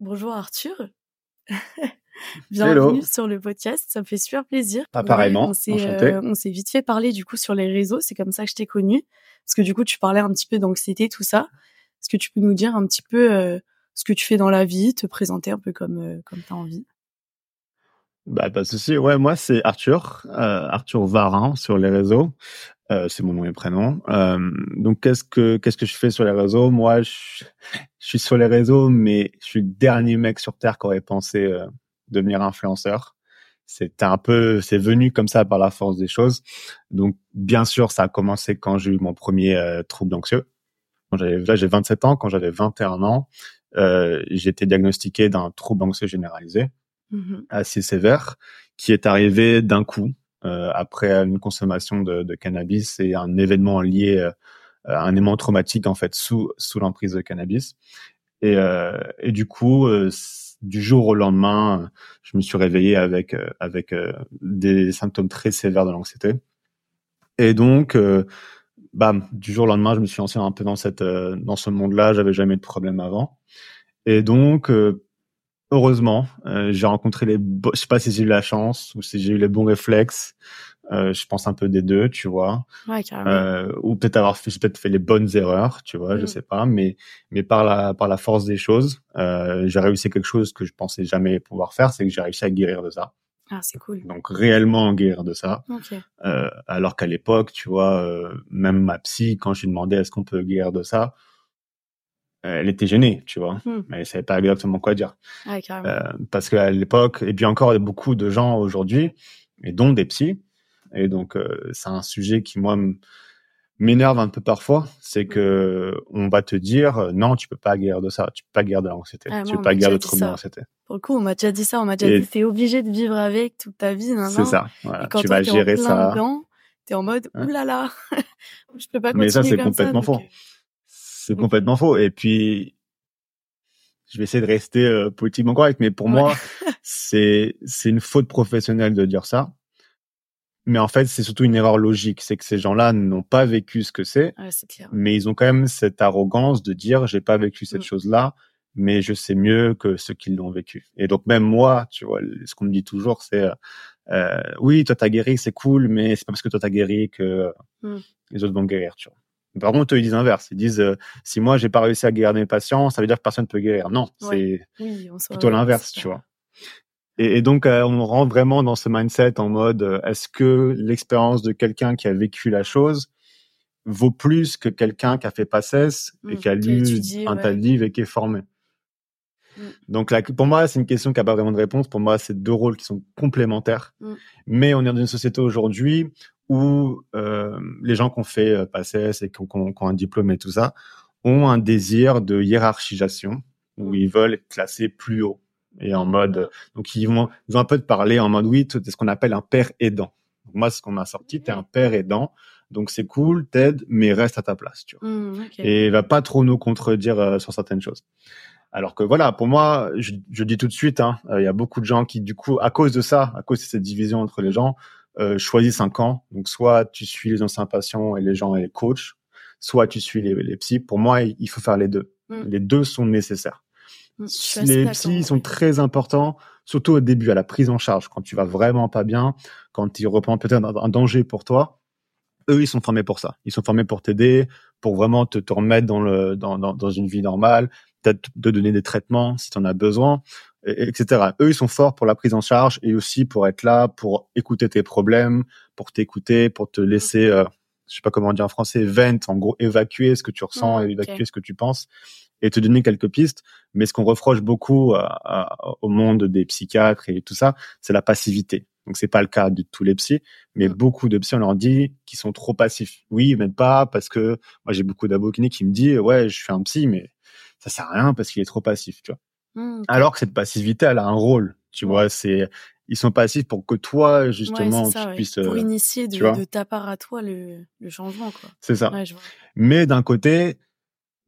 Bonjour Arthur. Bienvenue sur le podcast, ça me fait super plaisir. Apparemment, euh, on s'est vite fait parler du coup sur les réseaux, c'est comme ça que je t'ai connu parce que du coup tu parlais un petit peu d'anxiété tout ça. Est-ce que tu peux nous dire un petit peu euh, ce que tu fais dans la vie, te présenter un peu comme euh, comme tu as envie? Bah pas de souci. Ouais, moi c'est Arthur, Arthur Varin sur les réseaux. c'est mon nom et prénom. donc qu'est-ce que qu'est-ce que je fais sur les réseaux? Moi, je, je, suis sur les réseaux, mais je suis le dernier mec sur terre qui aurait pensé devenir influenceur. C'est un peu, c'est venu comme ça par la force des choses. Donc, bien sûr, ça a commencé quand j'ai eu mon premier euh, trouble anxieux. Là, j'ai 27 ans. Quand j'avais 21 ans, euh, j'ai été diagnostiqué d'un trouble anxieux généralisé mm-hmm. assez sévère qui est arrivé d'un coup euh, après une consommation de, cannabis et un événement lié euh, à un événement traumatique en fait sous sous l'emprise de cannabis. Et, euh, du coup, du jour au lendemain, je me suis réveillé avec avec des symptômes très sévères de l'anxiété. Et donc, bam, du jour au lendemain, je me suis lancé un peu dans cette dans ce monde-là. J'avais jamais de problème avant. Et donc, heureusement, j'ai rencontré les. Je sais pas si j'ai eu la chance ou si j'ai eu les bons réflexes euh, je pense un peu des deux, tu vois. Ouais, euh, ou peut-être avoir fait, peut-être fait les bonnes erreurs, tu vois, je mm. sais pas. Mais, mais par la, par la force des choses, euh, j'ai réussi quelque chose que je pensais jamais pouvoir faire, c'est que j'ai réussi à guérir de ça. Ah, c'est cool. Donc réellement guérir de ça. Okay. Euh, alors qu'à l'époque, tu vois, euh, même ma psy, quand je lui demandais est-ce qu'on peut guérir de ça, elle était gênée, tu vois, mm. mais elle savait pas exactement quoi dire. Ah, euh, parce qu'à l'époque, et puis encore beaucoup de gens aujourd'hui, et dont des psys, et donc, euh, c'est un sujet qui, moi, m'énerve un peu parfois, c'est que on va te dire euh, non, tu peux pas guérir de ça, tu peux pas guérir de l'anxiété, ah, tu peux pas guérir de troubles d'anxiété. Pour le coup, on m'a déjà dit ça, on m'a déjà dit t'es obligé de vivre avec toute ta vie, C'est ça. Voilà. tu vas gérer ça. T'es en mode hein? oulala, je peux pas continuer Mais ça c'est complètement faux. C'est complètement faux. Et puis je vais essayer de rester euh, politiquement correct, mais pour moi c'est c'est une faute professionnelle de dire ça mais en fait, c'est surtout une erreur logique. C'est que ces gens-là n'ont pas vécu ce que c'est, mais ils ont quand même cette arrogance de dire j'ai pas vécu cette mm. chose-là, mais je sais mieux que ceux qui l'ont vécu. Et donc même moi, tu vois, ce qu'on me dit toujours, c'est euh, oui, toi t'as guéri, c'est cool, mais c'est pas parce que toi t'as guéri que mm. les autres vont guérir, tu vois. Par contre, eux, ils disent l'inverse. Ils disent euh, si moi j'ai pas réussi à guérir mes patients, ça veut dire que personne ne peut guérir. Non, c'est plutôt l'inverse, tu vois. Et, donc, euh, on rentre vraiment dans ce mindset en mode euh, est-ce que l'expérience de quelqu'un qui a vécu la chose vaut plus que quelqu'un qui a fait PACES et mmh, qui a lu un tas de livres et qui est formé? Mmh. Donc là, pour moi, c'est une question qui n'a pas vraiment de réponse. Pour moi, c'est deux rôles qui sont complémentaires. Mmh. Mais on est dans une société aujourd'hui où euh, les gens qui ont fait euh, PACES et qui ont, un diplôme et tout ça ont un désir de hiérarchisation où ils veulent être classés plus haut et en mode donc ils vont ils vont un peu te parler en mode oui c'est ce qu'on appelle un père aidant. Moi ce qu'on m'a sorti t'es un père aidant donc c'est cool t'aides mais reste à ta place tu vois. Mmh, et va pas trop nous contredire euh, sur certaines choses. Alors que voilà pour moi je, je dis tout de suite hein, il y a beaucoup de gens qui du coup à cause de ça à cause de cette division entre les gens euh, choisissent un camp donc soit tu suis les anciens patients et les gens et les coachs soit tu suis les, les psys. Pour moi il faut faire les deux. Mmh. les deux sont nécessaires. Mm, les psys sont très importants, surtout au début, à la prise en charge, quand tu vas vraiment pas bien, quand il reprend peut-être un, danger pour toi. Eux, ils sont formés pour ça. Ils sont formés pour t'aider, pour vraiment te, te remettre dans, le, dans, dans, dans une vie normale, peut-être de donner des traitements si tu en as besoin, etc. Eux, ils sont forts pour la prise en charge et aussi pour être là, pour écouter tes problèmes, pour t'écouter, pour te laisser, euh, je sais pas comment dire en français, vent, en gros, évacuer ce que tu ressens, mm, évacuer ce que tu penses et te donner quelques pistes. Mais ce qu'on reproche beaucoup au monde des psychiatres et tout ça, c'est la passivité. Donc c'est pas le cas de tous les psys, mais mmh. beaucoup de psys on leur dit qu'ils sont trop passifs. Oui, mais pas parce que moi j'ai beaucoup d'abokini qui me disent ouais je suis un psy, mais ça sert à rien parce qu'il est trop passif, tu vois. Mmh, Alors que cette passivité elle a un rôle, tu vois. C'est ils sont passifs pour que toi justement tu puisses pour euh, initier de, de, ta part à toi le, le changement quoi. C'est ça. Mais d'un côté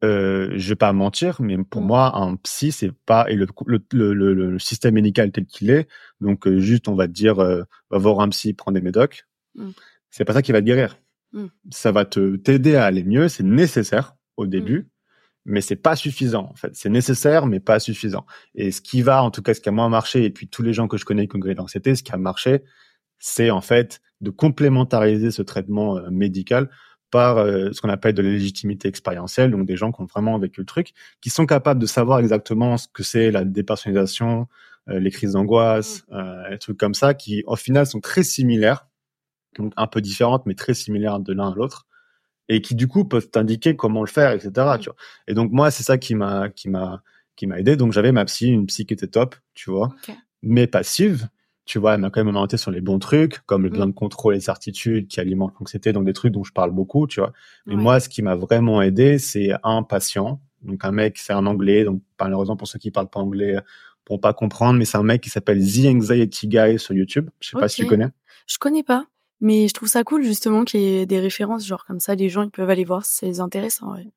euh, je vais pas mentir, mais pour Mm. moi, un psy, c'est pas et le, système médical tel qu'il est. Donc euh, juste, on va te dire, euh, va voir un psy, prends des médocs. Mm. C'est pas ça qui va te guérir. Mm. Ça va te t'aider à aller mieux. C'est nécessaire au début, mais c'est pas suffisant en fait. C'est nécessaire, mais pas suffisant. Et ce qui va, en tout cas, ce qui a moins marché, et puis tous les gens que je connais qui ont guéri d'anxiété, ce qui a marché, c'est en fait de complémentariser ce traitement euh, médical par euh, ce qu'on appelle de la légitimité expérientielle, donc des gens qui ont vraiment vécu le truc, qui sont capables de savoir exactement ce que c'est la dépersonnalisation, euh, les crises d'angoisse, euh, des trucs comme ça, qui au final sont très similaires, donc un peu différentes, mais très similaires de l'un à l'autre, et qui du coup peuvent t'indiquer comment le faire, etc. Mm. Tu vois. Et donc moi, c'est ça qui m'a qui m'a qui m'a aidé. Donc j'avais ma psy, une psy qui était top, tu vois, mais passive. Tu vois, elle m'a quand même orienté sur les bons trucs, comme le besoin Mm. de contrôle et de certitude qui alimentent l'anxiété, donc des trucs dont je parle beaucoup, tu vois. Mais Ouais. moi, ce qui m'a vraiment aidé, c'est un patient, donc un mec, c'est un anglais, donc malheureusement pour ceux qui parlent pas anglais, pour pas comprendre, mais c'est un mec qui s'appelle The Anxiety Guy sur YouTube. Je sais pas si tu connais. Je connais pas, mais je trouve ça cool justement qu'il y ait des références, genre comme ça, les gens ils peuvent aller voir intéresse. en vrai.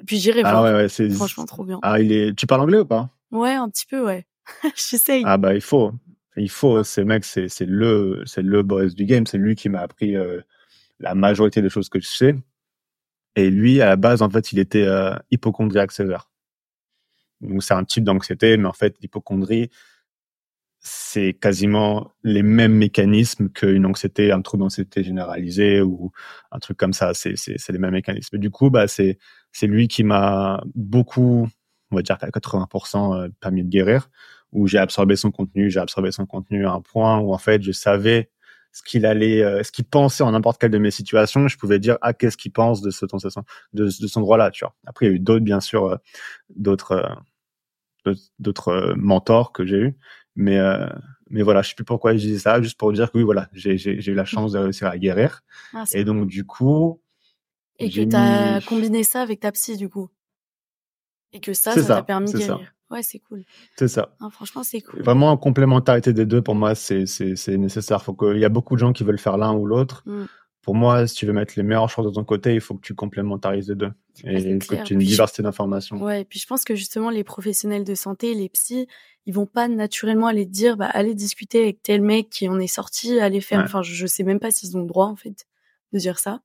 Et puis j'irai Ah voir. ouais, ouais, c'est. Franchement, trop bien. Ah, il est. Tu parles anglais ou pas? Ouais, un petit peu, ouais. J'essaye. Ah bah il faut, il faut. Ce mec, c'est c'est le c'est le boss du game. C'est lui qui m'a appris euh, la majorité des choses que je sais. Et lui, à la base, en fait, il était euh, hypochondriaque sévère. Donc c'est un type d'anxiété, mais en fait, l'hypochondrie, c'est quasiment les mêmes mécanismes qu'une anxiété, un trouble d'anxiété généralisée ou un truc comme ça. C'est c'est c'est les mêmes mécanismes. Et du coup, bah c'est c'est lui qui m'a beaucoup, on va dire qu'à 80% euh, permis de guérir, où j'ai absorbé son contenu, j'ai absorbé son contenu à un point où en fait je savais ce qu'il allait, euh, ce qu'il pensait en n'importe quelle de mes situations. Je pouvais dire ah qu'est-ce qu'il pense de ce de, de, cet endroit-là, tu vois. Après il y a eu d'autres bien sûr, euh, d'autres d'autres- mentors que j'ai eu, mais euh, mais voilà, je sais plus pourquoi je disais ça, juste pour dire que oui voilà, j'ai eu la chance de réussir à guérir. Ah, Et donc du coup, Et que t'as mis- combiné ça avec ta psy, du coup. Et que ça, ça t'a permis de ça. guérir. Ouais, c'est cool. c'est ça. Ah, franchement, c'est cool. Vraiment, en complémentarité des deux, pour moi, c'est c'est c'est nécessaire. Faut que, il y a beaucoup de gens qui veulent faire l'un ou l'autre. Mm. Pour moi, si tu veux mettre les meilleures choses de ton côté, il faut que tu complémentarises les deux et c'est que tu aies une diversité d'informations. Ouais, et puis je pense que justement, les professionnels de santé, les psys, ils vont pas naturellement aller te dire, bah, allez discuter avec tel mec qui en est sorti, allez faire, Ouais. enfin, je, je sais même pas s'ils ont le droit, en fait, de dire ça.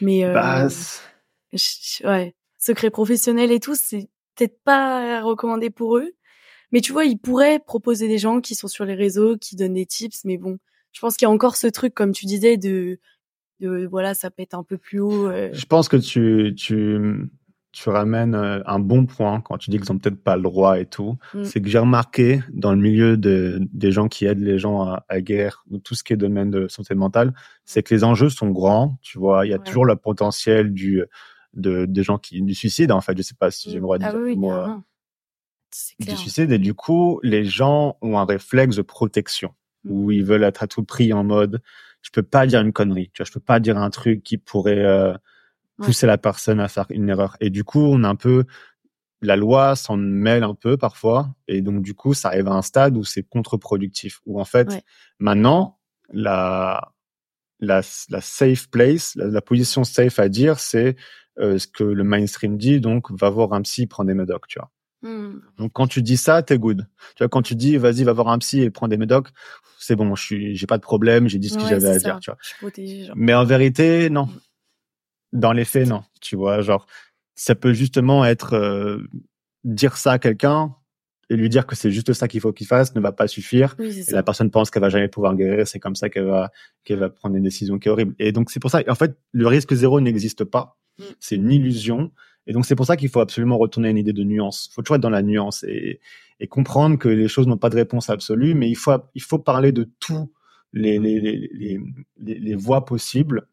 Mais, euh, Bah, je- ouais, secret professionnel et tout, c'est peut-être pas recommandé pour eux. Mais tu vois, ils pourraient proposer des gens qui sont sur les réseaux, qui donnent des tips, mais bon, je pense qu'il y a encore ce truc, comme tu disais, de, de voilà, ça peut être un peu plus haut. euh, je pense que tu tu tu ramènes euh, un bon point quand tu dis qu'ils ont peut-être pas le droit et tout. Mm. C'est que j'ai remarqué dans le milieu de, des gens qui aident les gens à, à guérir ou tout ce qui est domaine de santé mentale, c'est que les enjeux sont grands. Tu vois, il y a Ouais. toujours le potentiel du de des gens qui du suicide en fait. Je sais pas si j'ai le droit de ah dire oui, le mot, euh, du suicide et du coup les gens ont un réflexe de protection Mm. où ils veulent être à tout prix en mode je peux pas dire une connerie tu vois je peux pas dire un truc qui pourrait euh, Ouais. pousser la personne à faire une erreur. Et du coup on a un peu la loi s'en mêle un peu parfois. Et donc du coup ça arrive à un stade où c'est contre-productif. Où en fait Ouais. maintenant la la, la safe place la, la position safe à dire c'est euh, ce que le mainstream dit. Donc va voir un psy prends des médocs tu vois Hmm. donc quand tu dis ça, t'es good. Tu vois, quand tu dis vas-y, va voir un psy et prends des médocs, c'est bon, je suis, j'ai pas de problème, j'ai dit ce que Ouais, j'avais à ça. dire, tu vois. Je suis protégée, genre. Mais en vérité, non. Dans les faits, non. Tu vois, genre, ça peut justement être euh, dire ça à quelqu'un et lui dire que c'est juste ça qu'il faut qu'il fasse ne va pas suffire. Oui, Et la personne pense qu'elle va jamais pouvoir guérir, c'est comme ça qu'elle va qu'elle va prendre une décision qui est horrible. Et donc c'est pour ça, en fait, le risque zéro n'existe pas. Mm. C'est une illusion. Et donc c'est pour ça qu'il faut absolument retourner à une idée de nuance. Il faut toujours être dans la nuance et, et comprendre que les choses n'ont pas de réponse absolue, mais il faut il faut parler de tous les les, les, les, voies possibles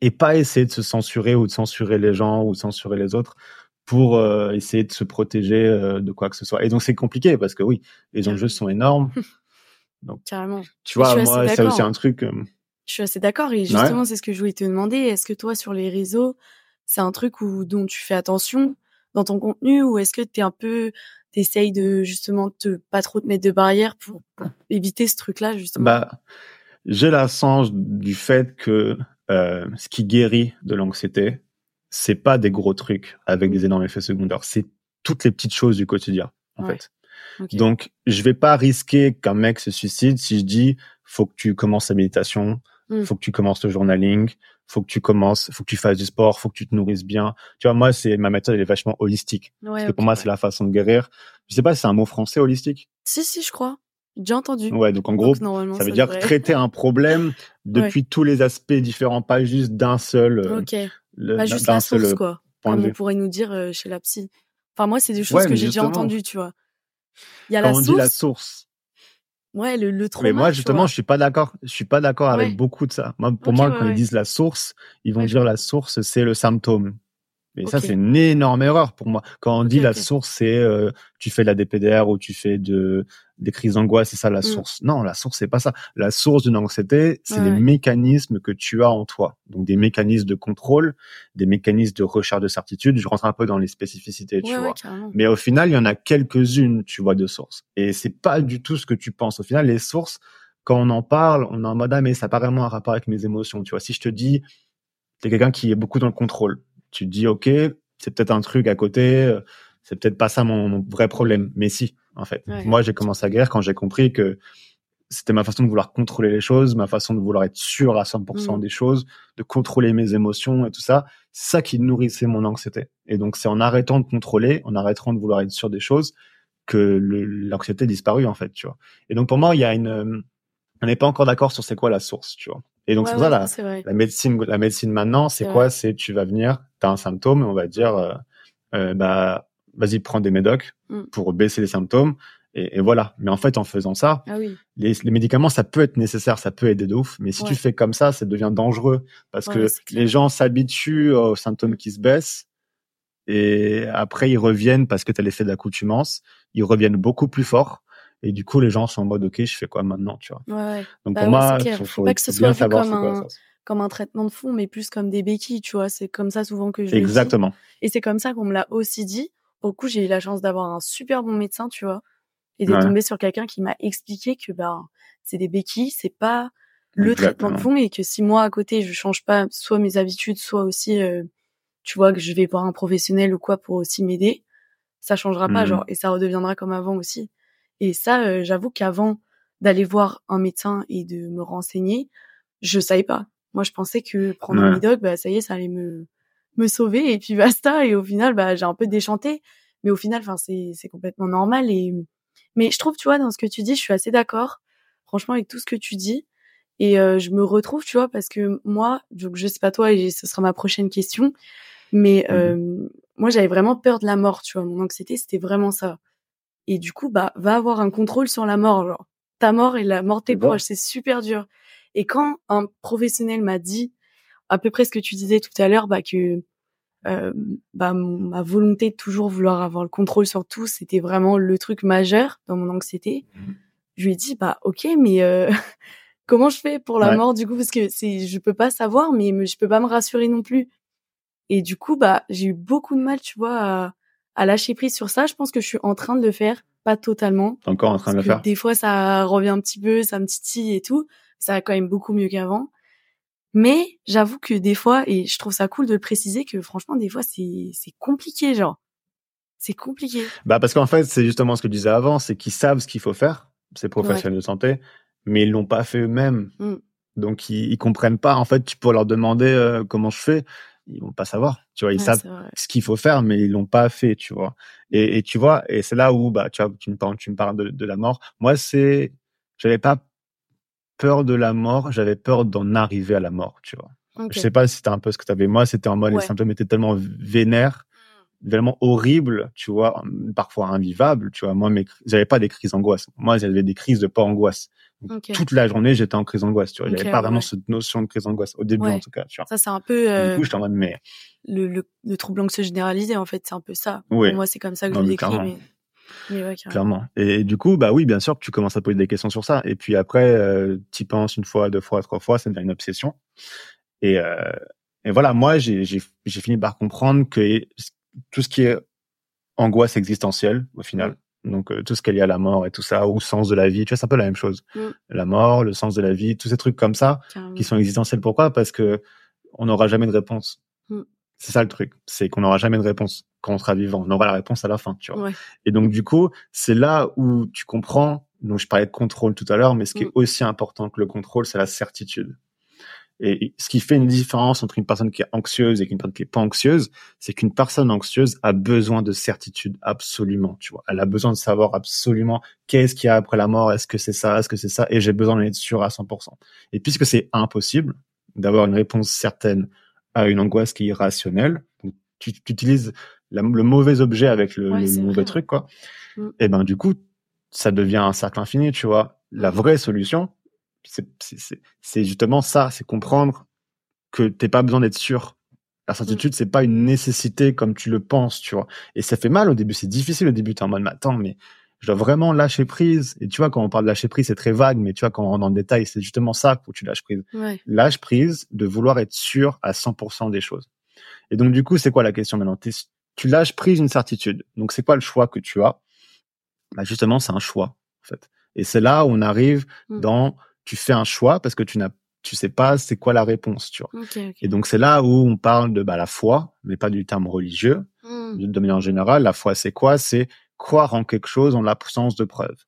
et pas essayer de se censurer ou de censurer les gens ou de censurer les autres pour euh, essayer de se protéger euh, de quoi que ce soit. Et donc c'est compliqué parce que oui, les enjeux sont énormes. Carrément. Tu vois, moi, assez c'est un truc. euh, Je suis assez d'accord. Et justement, c'est ce que je voulais te demander. Est-ce que toi, sur les réseaux, c'est un truc où, dont tu fais attention dans ton contenu ou est-ce que t'es un peu, t'essayes de justement te pas trop te mettre de barrières pour, pour éviter ce truc-là, justement? Bah, j'ai la sens du fait que euh, ce qui guérit de l'anxiété, c'est pas des gros trucs avec Mm. des énormes effets secondaires. C'est toutes les petites choses du quotidien, en Ouais. fait. Donc, je vais pas risquer qu'un mec se suicide si je dis, faut que tu commences la méditation, Mm. faut que tu commences le journaling, faut que tu commences, faut que tu fasses du sport, faut que tu te nourrisses bien. Tu vois, moi, c'est ma méthode, elle est vachement holistique. Ouais, Parce que pour moi, ouais. c'est la façon de guérir. Je sais pas c'est un mot français holistique. Si, si, je crois. J'ai entendu. Ouais, donc en gros, Donc, ça veut dire traiter un problème depuis tous les aspects différents, pas juste d'un seul, euh, Ok. le- Pas juste la seul source, euh, quoi. Comme on pourrait nous dire euh, chez la psy. Enfin, moi, c'est des choses Ouais, que j'ai déjà entendues, tu vois. Il y a Quand la on source. dit la source. Ouais, le, le trauma. Mais moi, justement, je suis pas d'accord. Je suis pas d'accord Ouais. avec beaucoup de ça. Moi, pour moi, ouais, quand ils disent la source, ils vont dire la source, c'est le symptôme. Et ça, c'est une énorme erreur pour moi. Quand on dit la source, c'est euh, tu fais de la DPDR ou tu fais de des crises d'angoisse, c'est ça la Mm. source. Non, la source, c'est pas ça. La source d'une anxiété, c'est Ouais, les ouais. mécanismes que tu as en toi. Donc des mécanismes de contrôle, des mécanismes de recherche de certitude. Je rentre un peu dans les spécificités, tu vois. Mais au final, il y en a quelques-unes, tu vois, de sources. Et c'est pas du tout ce que tu penses. Au final, les sources, quand on en parle, on est en mode, ah, mais ça n'a pas vraiment un rapport avec mes émotions. Tu vois, si je te dis, t'es quelqu'un qui est beaucoup dans le contrôle, tu te dis, OK, c'est peut-être un truc à côté, euh, c'est peut-être pas ça mon, mon vrai problème. Mais si, en fait. Ouais. Moi, j'ai commencé à guérir quand j'ai compris que c'était ma façon de vouloir contrôler les choses, ma façon de vouloir être sûr à 100% Mhm. des choses, de contrôler mes émotions et tout ça. C'est ça qui nourrissait mon anxiété. Et donc, c'est en arrêtant de contrôler, en arrêtant de vouloir être sûr des choses, que l'anxiété disparut, en fait, tu vois. Et donc, pour moi, il y a une, euh, on n'est pas encore d'accord sur c'est quoi la source, tu vois. Et donc, Ouais, c'est pour ouais, ça, la, la médecine, la médecine maintenant, c'est quoi? C'est tu vas venir, t'as un symptôme, on va dire, euh, euh, bah, vas-y, prends des médocs Mm. pour baisser les symptômes. Et, et voilà. Mais en fait, en faisant ça, Ah oui. les, les médicaments, ça peut être nécessaire, ça peut aider de ouf. Mais si Ouais. tu fais comme ça, ça devient dangereux parce Ouais, que les gens s'habituent aux symptômes qui se baissent et après ils reviennent parce que tu as l'effet de l'accoutumance. Ils reviennent beaucoup plus fort. Et du coup, les gens sont en mode, OK, je fais quoi maintenant, tu vois? Ouais, ouais. Donc Bah pour moi, faut, Faut pas que ce soit vu comme un-. Comme un traitement de fond, mais plus comme des béquilles, tu vois? C'est comme ça souvent que je le dis. Exactement. Et c'est comme ça qu'on me l'a aussi dit. Au coup, j'ai eu la chance d'avoir un super bon médecin, tu vois, et de Ouais. tomber sur quelqu'un qui m'a expliqué que bah c'est des béquilles, c'est pas le traitement de fond et que si moi à côté je change pas soit mes habitudes, soit aussi euh, tu vois que je vais voir un professionnel ou quoi pour aussi m'aider, ça changera pas Mhm. genre et ça redeviendra comme avant aussi. Et ça, euh, j'avoue qu'avant d'aller voir un médecin et de me renseigner, je savais pas. Moi, je pensais que prendre un médoc, bah ça y est, ça allait me me sauver et puis basta. Et au final, bah j'ai un peu déchanté. Mais au final, enfin c'est c'est complètement normal. Et mais je trouve, tu vois, dans ce que tu dis, je suis assez d'accord. Franchement, avec tout ce que tu dis. Et euh, je me retrouve, tu vois, parce que moi, donc je sais pas toi, et ce sera ma prochaine question, mais Mhm. euh, moi j'avais vraiment peur de la mort, tu vois. Mon anxiété, c'était vraiment ça. Et du coup, bah, va avoir un contrôle sur la mort, genre ta mort et la mort de tes C'est ça. proches, c'est super dur. Et quand un professionnel m'a dit à peu près ce que tu disais tout à l'heure, bah que euh, bah ma volonté de toujours vouloir avoir le contrôle sur tout, c'était vraiment le truc majeur dans mon anxiété. Mhm. Je lui ai dit bah ok, mais euh, comment je fais pour la Ouais. mort du coup? Parce que c'est je peux pas savoir, mais je peux pas me rassurer non plus. Et du coup bah j'ai eu beaucoup de mal, tu vois, à, à lâcher prise sur ça. Je pense que je suis en train de le faire, pas totalement. Encore en train de le faire? Des fois, ça revient un petit peu, ça me titille et tout. Ça va quand même beaucoup mieux qu'avant. Mais j'avoue que des fois, et je trouve ça cool de le préciser, que franchement, des fois, c'est c'est compliqué, genre. C'est compliqué. Bah parce qu'en fait, c'est justement ce que je disais avant, c'est qu'ils savent ce qu'il faut faire, ces professionnels de santé, mais ils l'ont pas fait eux-mêmes. Mm. Donc ils, ils comprennent pas. En fait, tu peux leur demander euh, comment je fais, ils vont pas savoir. Tu vois, ils Ouais, savent ce qu'il faut faire, mais ils l'ont pas fait, tu vois. Et, et tu vois, et c'est là où bah tu vois, tu me parles, tu me parles de, de la mort. Moi, c'est, j'avais pas peur de la mort, j'avais peur d'en arriver à la mort, tu vois. Je sais pas si c'était un peu ce que tu avais. Moi, c'était en mode Ouais. les symptômes étaient tellement vénères, tellement horribles, tu vois, parfois invivables, tu vois. Moi, mes, j'avais pas des crises d'angoisse. Moi, j'avais des crises de pas angoisse. Toute la journée, j'étais en crise d'angoisse, tu vois. J'avais pas ouais, vraiment ouais. cette notion de crise d'angoisse au début, Ouais. en tout cas, tu vois. Ça, c'est un peu euh, Du coup, j'étais en mode, mais le, le, le trouble anxieux généralisé, en fait. C'est un peu ça. Oui. Pour moi, c'est comme ça que Non, je le mais décris. clairement. Mais, ouais, clairement. Et, du coup, bah oui, bien sûr, tu commences à poser des questions sur ça. Et puis après, euh, tu penses une fois, deux fois, trois fois, ça devient une obsession. Et, euh, et voilà, moi, j'ai fini par comprendre que tout ce qui est angoisse existentielle, au final, donc euh, tout ce qui est lié à la mort et tout ça, ou sens de la vie, tu vois, c'est un peu la même chose. Mm. La mort, le sens de la vie, tous ces trucs comme ça, carrément. qui sont existentiels. Pourquoi? Parce que on n'aura jamais de réponse. Mm. C'est ça le truc, c'est qu'on n'aura jamais de réponse quand on sera vivant. On aura la réponse à la fin, tu vois. Ouais. Et donc du coup, c'est là où tu comprends. Donc je parlais de contrôle tout à l'heure, mais ce qui est Mm. aussi important que le contrôle, c'est la certitude. Et ce qui fait une différence entre une personne qui est anxieuse et une personne qui est pas anxieuse, c'est qu'une personne anxieuse a besoin de certitude absolument, tu vois. Elle a besoin de savoir absolument qu'est-ce qu'il y a après la mort, est-ce que c'est ça, est-ce que c'est ça, et j'ai besoin d'en être sûr à 100%. Et puisque c'est impossible d'avoir une réponse certaine à une angoisse qui est irrationnelle, donc tu, tu utilises la- le mauvais objet avec le, Ouais, le c'est mauvais vrai, truc, quoi. Mm. Et ben du coup, ça devient un cercle infini, tu vois. La vraie solution, c'est justement ça, c'est comprendre que t'es pas besoin d'être sûr. La certitude, c'est pas une nécessité comme tu le penses, tu vois. Et ça fait mal au début, c'est difficile au début, t'es en mode, mais attends, mais je dois vraiment lâcher prise. Et tu vois, quand on parle de lâcher prise, c'est très vague, mais tu vois, quand on rentre dans le détail, c'est justement ça où tu lâches prise. Ouais. Lâche prise de vouloir être sûr à 100% des choses. Et donc, du coup, c'est quoi la question maintenant? Tu lâches prise une certitude. Donc, c'est quoi le choix que tu as? Bah, justement, c'est un choix, en fait. Et c'est là où on arrive Mm. dans, tu fais un choix parce que tu n'as, tu sais pas c'est quoi la réponse, tu vois. Ok, ok. Et donc, c'est là où on parle de, bah, la foi, mais pas du terme religieux. Hmm, De, manière générale, la foi, c'est quoi? C'est croire en quelque chose en l'absence de preuves.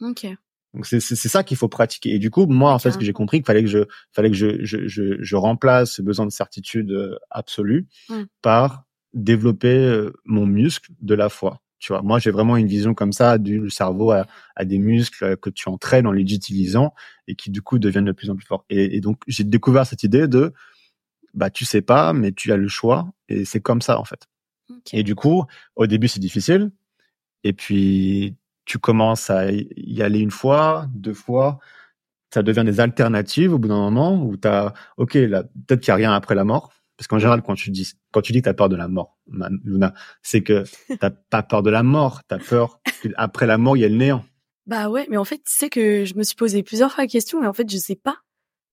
Ok. Donc c'est c'est c'est ça qu'il faut pratiquer. Et du coup, moi en fait, ce que j'ai compris, qu'il fallait que je fallait que je je je, je remplace ce besoin de certitude euh, absolue Mm. par développer euh, mon muscle de la foi. Tu vois, moi j'ai vraiment une vision comme ça du cerveau à, à des muscles euh, que tu entraînes en les utilisant et qui du coup deviennent de plus en plus forts. Et, et donc j'ai découvert cette idée de bah tu sais pas, mais tu as le choix et c'est comme ça en fait. Ok. Et du coup, au début, c'est difficile. Et puis, tu commences à y aller une fois, deux fois. Ça devient des alternatives au bout d'un moment où t'as, OK, là, peut-être qu'il n'y a rien après la mort. Parce qu'en général, quand tu dis, quand tu dis que t'as peur de la mort, Luna, c'est que t'as pas peur de la mort. T'as peur qu'après la mort, il y a le néant. Bah ouais, mais en fait, tu sais que je me suis posé plusieurs fois la question et en fait, je sais pas.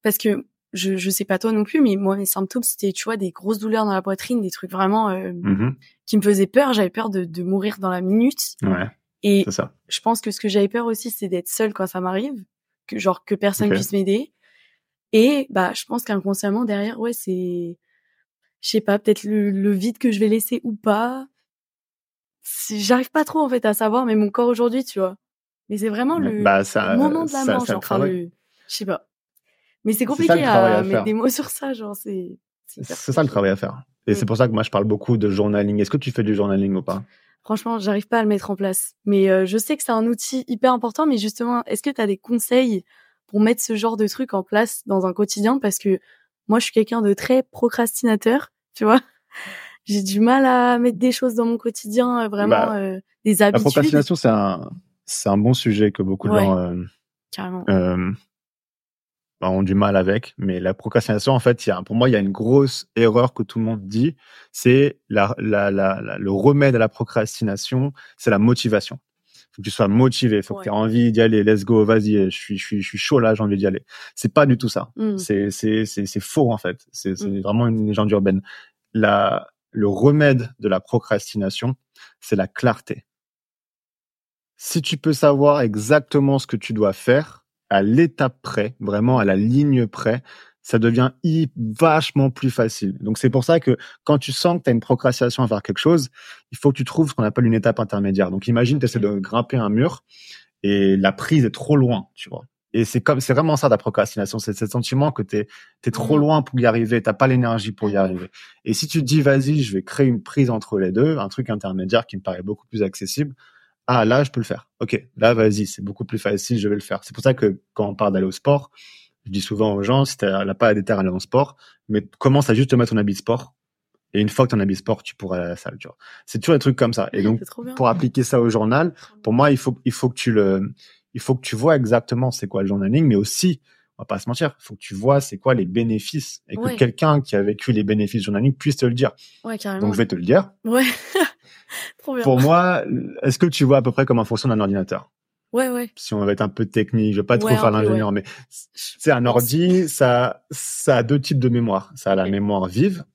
Parce que je, je sais pas toi non plus, mais moi, mes symptômes, c'était, tu vois, des grosses douleurs dans la poitrine, des trucs vraiment euh, Mhm. qui me faisaient peur. J'avais peur de, de mourir dans la minute. Ouais, Et ça. je pense que ce que j'avais peur aussi, c'est d'être seule quand ça m'arrive, que genre que personne puisse m'aider. Et bah, je pense qu'inconsciemment derrière, ouais, c'est, je sais pas, peut-être le, le vide que je vais laisser ou pas. J'arrive pas trop en fait à savoir, mais mon corps aujourd'hui, tu vois. Mais c'est vraiment le, Bah, ça, le moment de la le enfin, je sais pas. Mais c'est compliqué ça à, à mettre des mots sur ça, genre, c'est. C'est ça le travail à faire. Et Mm. c'est pour ça que moi, je parle beaucoup de journaling. Est-ce que tu fais du journaling ou pas? Franchement, j'arrive pas à le mettre en place. Mais euh, je sais que c'est un outil hyper important. Mais justement, est-ce que tu as des conseils pour mettre ce genre de truc en place dans un quotidien? Parce que moi, je suis quelqu'un de très procrastinateur, tu vois. J'ai du mal à mettre des choses dans mon quotidien, euh, vraiment Bah, euh, des La habitudes. procrastination, c'est un, c'est un bon sujet que beaucoup de gens euh, Carrément. euh, bah, ont du mal avec. Mais la procrastination, en fait, il y a, pour moi, il y a une grosse erreur que tout le monde dit. C'est la, la, la, la- le remède à la procrastination, c'est la motivation. Faut que tu sois motivé, faut que tu aies envie d'y aller. Let's go, vas-y, je suis, je suis, je suis chaud là, j'ai envie d'y aller. C'est pas du tout ça. Mm. C'est, c'est, c'est, c'est faux en fait. C'est, c'est vraiment une légende urbaine. La, le remède de la procrastination, c'est la clarté. Si tu peux savoir exactement ce que tu dois faire à l'étape près, vraiment à la ligne près, ça devient vachement plus facile. Donc c'est pour ça que quand tu sens que tu as une procrastination à faire quelque chose, il faut que tu trouves ce qu'on appelle une étape intermédiaire. Donc imagine tu essaies de grimper un mur et la prise est trop loin, tu vois. Et c'est comme c'est vraiment ça la procrastination, c'est ce sentiment que tu es, trop loin pour y arriver, t'as pas l'énergie pour y arriver. Et si tu te dis vas-y, je vais créer une prise entre les deux, un truc intermédiaire qui me paraît beaucoup plus accessible, ah là je peux le faire. OK, là vas-y, c'est beaucoup plus facile, je vais le faire. C'est pour ça que quand on parle d'aller au sport, je dis souvent aux gens si t'as pas à déter à aller au sport, mais commence à juste te mettre ton habit de sport. Et une fois que ton habit de sport, tu pourras aller à la salle, tu vois. C'est toujours des trucs comme ça. Et donc pour appliquer ça au journal, pour moi, il faut, il faut que tu le, il faut que tu vois exactement c'est quoi le journaling, mais aussi, on va pas se mentir, il faut que tu vois c'est quoi les bénéfices et que quelqu'un qui a vécu les bénéfices du journaling puisse te le dire. Ouais, carrément. Donc, je vais te le dire. Ouais. trop bien. Pour moi, est-ce que tu vois à peu près comment fonctionne un ordinateur? Ouais, ouais. Si on va être un peu technique, je vais pas trop Ouais, faire l'ingénieur, mais c'est un ordi, ça, ça a deux types de mémoire. Ça a la mémoire vive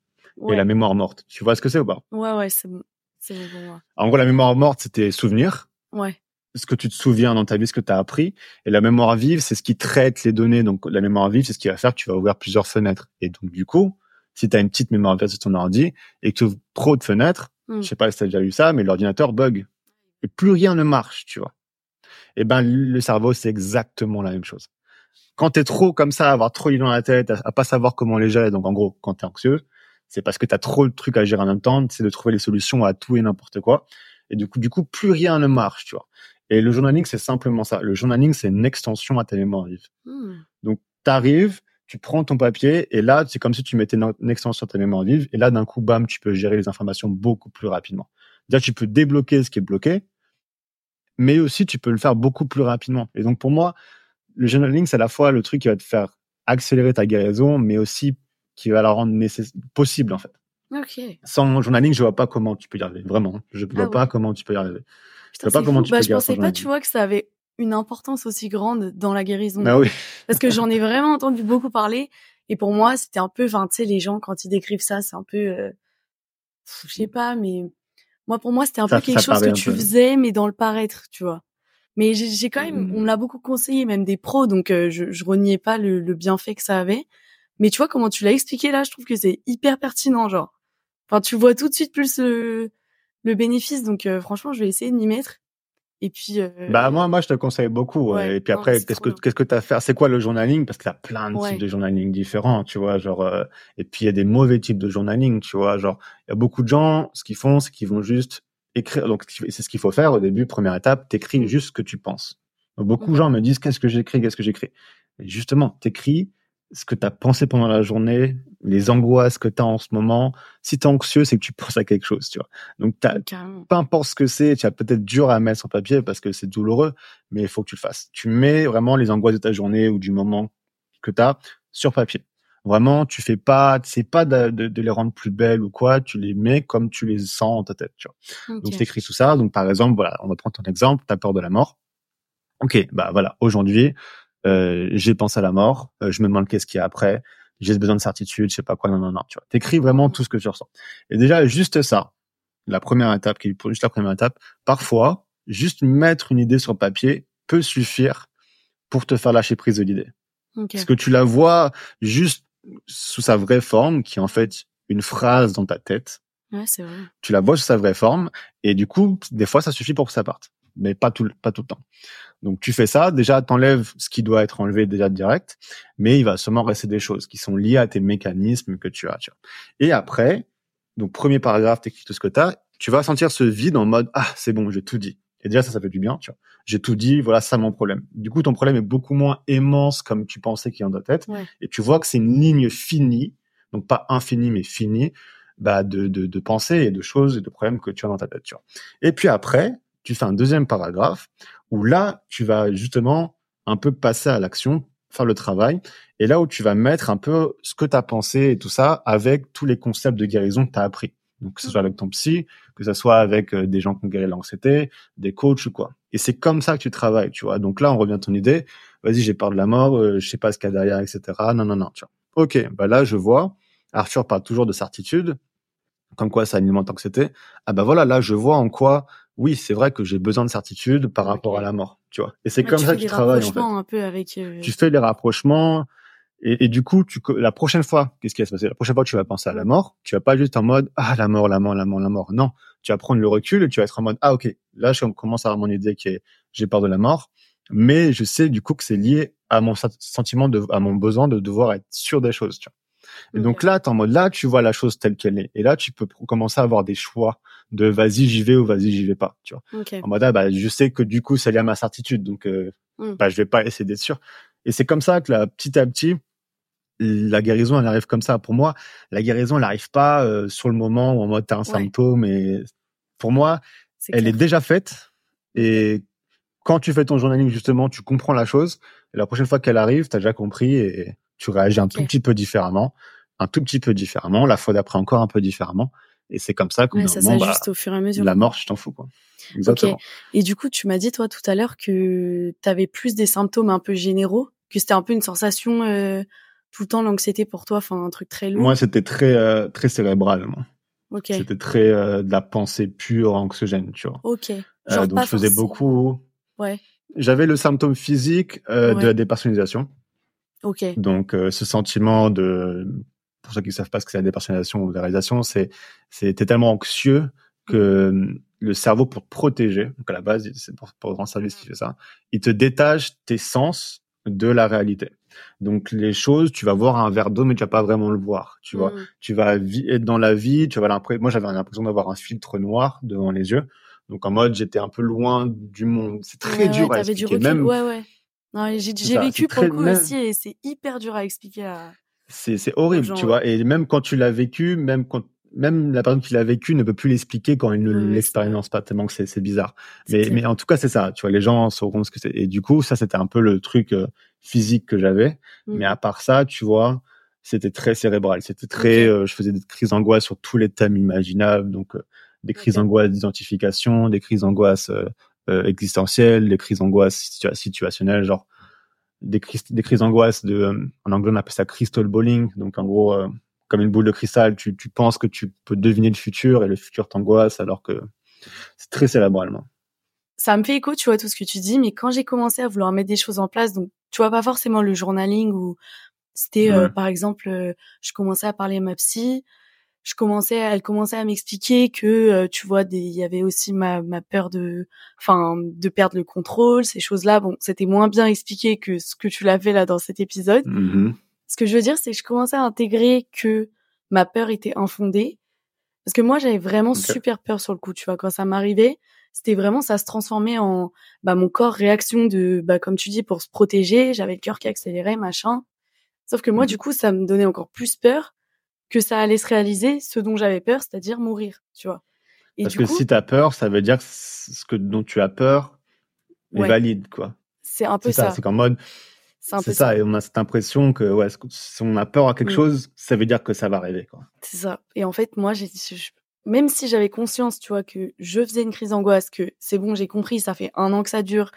et la mémoire morte. Tu vois ce que c'est ou pas? Ouais, ouais, c'est bon. C'est bon. En gros, la mémoire morte, c'est tes souvenirs. Ouais. ce que tu te souviens dans ta vie, ce que tu as appris. Et la mémoire vive, c'est ce qui traite les données. Donc la mémoire vive, c'est ce qui va faire que tu vas ouvrir plusieurs fenêtres. Et donc du coup, si tu as une petite mémoire virtuelle sur ton ordi et que tu ouvres trop de fenêtres, Mm. je sais pas si tu as déjà eu ça, mais l'ordinateur bug. Et plus rien ne marche, tu vois. Et ben, le cerveau, c'est exactement la même chose. Quand t'es trop comme ça, à avoir trop l'idée dans la tête, à, à pas savoir comment les gérer, donc en gros, quand t'es anxieux, c'est parce que t'as trop de trucs à gérer en même temps, c'est de trouver les solutions à tout et n'importe quoi. Et du coup, du coup, plus rien ne marche, tu vois. Et le journaling, c'est simplement ça. Le journaling, c'est une extension à ta mémoire vive. Hmm. Donc, t'arrives, tu prends ton papier, et là, c'est comme si tu mettais une, une extension à ta mémoire vive, et là, d'un coup, bam, tu peux gérer les informations beaucoup plus rapidement. Déjà, tu peux débloquer ce qui est bloqué, mais aussi, tu peux le faire beaucoup plus rapidement. Et donc, pour moi, le journaling, c'est à la fois le truc qui va te faire accélérer ta guérison, mais aussi qui va la rendre possible, en fait. Ok. Sans journaling, je vois pas comment tu peux y arriver. Vraiment. Je vois Ah pas ouais. comment tu peux y arriver. Putain, sais pas c'est comment tu bah, peux je guérir pensais pas, tu vois, que ça avait une importance aussi grande dans la guérison. Bah oui. Parce que j'en ai vraiment entendu beaucoup parler. Et pour moi, c'était un peu, enfin, tu sais, les gens, quand ils décrivent ça, c'est un peu, euh, je sais pas, mais moi, pour moi, c'était un Ça- peu quelque chose que tu peu. faisais, mais dans le paraître, tu vois. Mais j'ai quand même, Mm. on me l'a beaucoup conseillé, même des pros, donc euh, je, je reniais pas le, le bienfait que ça avait. Mais tu vois, comment tu l'as expliqué là, je trouve que c'est hyper pertinent, genre. Enfin, tu vois tout de suite plus le, le bénéfice, donc euh, franchement, je vais essayer de m'y mettre. Et puis, euh, Bah moi, moi, je te conseille beaucoup. Ouais. Et puis après, qu'est-ce que qu'est-ce que t'as à faire? C'est quoi le journaling? Parce que t'as plein de Ouais. types de journaling différents, tu vois. Genre, euh, et puis il y a des mauvais types de journaling, tu vois. Genre, il y a beaucoup de gens, ce qu'ils font, c'est qu'ils vont juste écrire. Donc c'est ce qu'il faut faire au début. Première étape, t'écris Mm. juste ce que tu penses. Donc, beaucoup de Mhm. gens me disent qu'est-ce que j'écris, qu'est-ce que j'écris? Justement, t'écris ce que t'as pensé pendant la journée, les angoisses que t'as en ce moment. Si t'es anxieux, c'est que tu penses à quelque chose, tu vois. Donc t'as carrément. peu importe ce que c'est, tu as peut-être dur à mettre sur papier parce que c'est douloureux, mais il faut que tu le fasses. Tu mets vraiment les angoisses de ta journée ou du moment que tu as sur papier. Vraiment, tu fais pas, c'est pas de, de- de les rendre plus belles ou quoi, tu les mets comme tu les sens dans ta tête, tu vois. Ok. Donc, tu écris tout ça. Donc, par exemple, voilà, on va prendre ton exemple, tu as peur de la mort. Ok, bah voilà, aujourd'hui, j'ai pensé à la mort, euh, je me demande qu'est-ce qu'il y a après, j'ai besoin de certitude, je sais pas quoi, non, non, non, tu vois. T'écris vraiment tout ce que tu ressens. Et déjà, juste ça, la première étape, qui est juste la première étape, parfois, juste mettre une idée sur papier peut suffire pour te faire lâcher prise de l'idée. Ok. Parce que tu la vois juste sous sa vraie forme, qui est en fait une phrase dans ta tête, Ouais, c'est vrai. tu la vois sous sa vraie forme, et du coup, des fois, ça suffit pour que ça parte. Mais pas tout, pas tout le temps. Donc, tu fais ça, déjà, t'enlèves ce qui doit être enlevé déjà direct, mais il va sûrement rester des choses qui sont liées à tes mécanismes que tu as, tu vois. Et après, donc, premier paragraphe, t'écris tout ce que t'as, tu vas sentir ce vide en mode, ah, c'est bon, j'ai tout dit. Et déjà, ça, ça fait du bien, tu vois. J'ai tout dit, voilà, ça mon problème. Du coup, ton problème est beaucoup moins immense comme tu pensais qu'il y en doit être. Ouais. Et tu vois que c'est une ligne finie, donc pas infinie, mais finie, bah, de, de, de pensées et de choses et de problèmes que tu as dans ta tête, tu vois. Et puis après, tu fais un deuxième paragraphe où là, tu vas justement un peu passer à l'action, faire le travail, et là où tu vas mettre un peu ce que tu as pensé et tout ça avec tous les concepts de guérison que tu as appris. Donc, que ce soit avec ton psy, que ce soit avec euh, des gens qui ont guéri l'anxiété, des coachs ou quoi. Et c'est comme ça que tu travailles, tu vois. Donc là, on revient à ton idée. Vas-y, j'ai peur de la mort, euh, je sais pas ce qu'il y a derrière, etc. Non, non, non, tu vois. Ok, bah là, je vois. Arthur parle toujours de certitude, comme quoi ça alimente l'anxiété. Ah bah voilà, là, je vois en quoi, oui, c'est vrai que j'ai besoin de certitude par rapport à la mort, tu vois. Et c'est comme tu ça que tu travailles, en fait. un peu avec. euh, tu fais les rapprochements et, et du coup tu la prochaine fois qu'est-ce qui va se passer? La prochaine fois que tu vas penser à la mort tu vas pas juste en mode ah la mort la mort la mort la mort. Non tu vas prendre le recul et tu vas être en mode ah ok là je commence à avoir mon idée qui est j'ai peur de la mort mais je sais du coup que c'est lié à mon sen- sentiment de à mon besoin de devoir être sûr des choses tu vois et donc là t'es en mode là tu vois la chose telle qu'elle est. Et là tu peux commencer à avoir des choix de vas-y j'y vais ou vas-y j'y vais pas tu vois. En mode ah bah je sais que du coup c'est lié à ma certitude donc euh, Mm. bah je vais pas essayer d'être sûr. Et c'est comme ça que là, petit à petit la guérison elle arrive comme ça. Pour moi la guérison elle arrive pas euh, sur le moment où en mode t'as un Ouais. symptôme et pour moi elle clair. est déjà faite. Et quand tu fais ton journaling justement tu comprends la chose. Et la prochaine fois qu'elle arrive t'as déjà compris et tu réagis un tout petit peu différemment un tout petit peu différemment la fois d'après encore un peu différemment et c'est comme ça qu'au Ouais, ça moment, bah, s'ajuste au fur et à mesure. la mort je t'en fous quoi exactement Et du coup, tu m'as dit toi tout à l'heure que tu avais plus des symptômes un peu généraux, que c'était un peu une sensation euh, tout le temps l'anxiété pour toi, enfin un truc très lourd. moi c'était très euh, très cérébral moi. C'était très euh, de la pensée pure anxiogène, tu vois. Ok. Genre donc pas je faisais forcément- beaucoup. Ouais. J'avais le symptôme physique de la dépersonnalisation. Ok. Donc euh, ce sentiment de pour ceux qui savent pas ce que c'est la dépersonnalisation ou la réalisation, c'est c'est tellement anxieux que le cerveau pour te protéger, donc à la base c'est pour, pour rendre service qui fait ça, il te détache tes sens de la réalité. Donc les choses, tu vas voir un verre d'eau, mais tu vas pas vraiment le voir. Tu vois, Mm. tu vas être dans la vie. Tu vas l'impression. Moi, j'avais l'impression d'avoir un filtre noir devant les yeux. Donc en mode, j'étais un peu loin du monde. C'est très Ouais, dur ouais, à t'avais du expliquer. recul. Même, Ouais, ouais. Non, j'ai vécu pour le coup même- aussi et c'est hyper dur à expliquer à. c'est horrible, gens, tu ouais. vois. Et même quand tu l'as vécu, même quand même la personne qui l'a vécu ne peut plus l'expliquer quand il ne l'expérience pas tellement que c'est bizarre. Mais en tout cas c'est ça. Tu vois, les gens sauront ce que c'est. Et du coup, ça c'était un peu le truc euh, physique que j'avais. Mm. Mais à part ça, tu vois, c'était très cérébral. C'était très. Euh, je faisais des crises d'angoisse sur tous les thèmes imaginables. Donc euh, des crises d'angoisse d'identification, des crises d'angoisse euh, existentielles, des crises d'angoisse situa- situationnelles, genre des crises des crises d'angoisse de euh, en anglais on appelle ça crystal bowling. Donc en gros euh, comme une boule de cristal, tu, tu penses que tu peux deviner le futur et le futur t'angoisse alors que c'est très cérébralement. ça me fait écho, tu vois, tout ce que tu dis, mais quand j'ai commencé à vouloir mettre des choses en place, donc tu vois, pas forcément le journaling ou c'était, euh, Ouais. par exemple, je commençais à parler à ma psy, je commençais, elle commençait à m'expliquer que, euh, tu vois, il y avait aussi ma, ma peur de, enfin, de perdre le contrôle, ces choses-là. Bon, c'était moins bien expliqué que ce que tu l'avais là dans cet épisode. Mhm. Ce que je veux dire, c'est que je commençais à intégrer que ma peur était infondée. Parce que moi, j'avais vraiment super peur sur le coup, tu vois. Quand ça m'arrivait, c'était vraiment, ça se transformait en, bah, mon corps réaction de, bah, comme tu dis, pour se protéger. J'avais le cœur qui accélérait, machin. Sauf que moi, Mhm. du coup, ça me donnait encore plus peur que ça allait se réaliser ce dont j'avais peur, c'est-à-dire mourir, tu vois. Et Parce du que coup, si tu as peur, ça veut dire que ce que dont tu as peur est Ouais. valide quoi. c'est un peu ça, c'est qu'en mode C'est ça. et on a cette impression que ouais, si on a peur à quelque Mm. chose, ça veut dire que ça va arriver. C'est ça. Et en fait, moi, j'ai, même si j'avais conscience, tu vois, que je faisais une crise d'angoisse, que c'est bon, j'ai compris, ça fait un an que ça dure,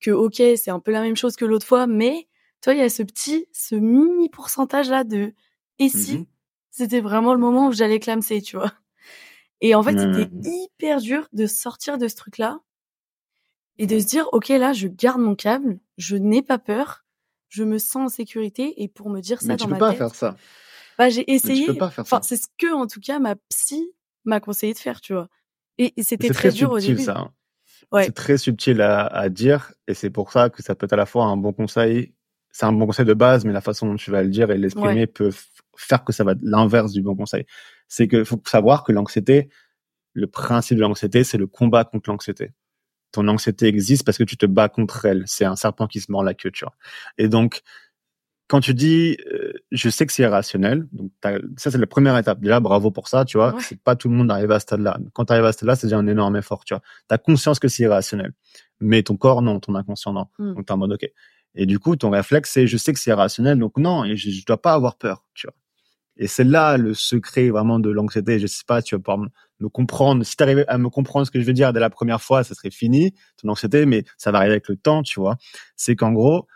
que ok, c'est un peu la même chose que l'autre fois, mais toi, il y a ce petit, ce mini pourcentage là de et si Mhm. C'était vraiment le moment où j'allais clamser, tu vois. Et en fait, Ouais, c'était hyper dur de sortir de ce truc-là et de se dire, ok, là, je garde mon câble, je n'ai pas peur, je me sens en sécurité et pour me dire ça Mais dans tu peux ma pas faire ça. bah, j'ai Mais essayé. tu peux pas faire Enfin, ça. c'est ce que, en tout cas, ma psy m'a conseillé de faire, tu vois. Et, et c'était très, très dur au début. ça. hein. Ouais. C'est très subtil à, à dire et c'est pour ça que ça peut être à la fois un bon conseil. C'est un bon conseil de base, mais la façon dont tu vas le dire et l'exprimer peut faire que ça va l'inverse du bon conseil. C'est que faut savoir que l'anxiété, le principe de l'anxiété, c'est le combat contre l'anxiété. Ton anxiété existe parce que tu te bats contre elle. C'est un serpent qui se mord la queue, tu vois. Et donc, quand tu dis, euh, je sais que c'est irrationnel, donc ça c'est la première étape. Déjà, bravo pour ça, tu vois. Ouais. C'est pas tout le monde arrive à ce stade-là. Quand tu arrives à ce stade-là, c'est déjà un énorme effort, tu vois. T'as conscience que c'est irrationnel, mais ton corps non, ton inconscient non. Mm. Donc t'es en mode ok. Et du coup, ton réflexe c'est, je sais que c'est irrationnel, donc non, et je, je dois pas avoir peur, tu vois. Et c'est là le secret vraiment de l'anxiété. Je sais pas, tu vas pouvoir me, comprendre. Si tu à me comprendre ce que je veux dire dès la première fois, ça serait fini ton anxiété, mais ça va arriver avec le temps, tu vois. C'est qu'en gros,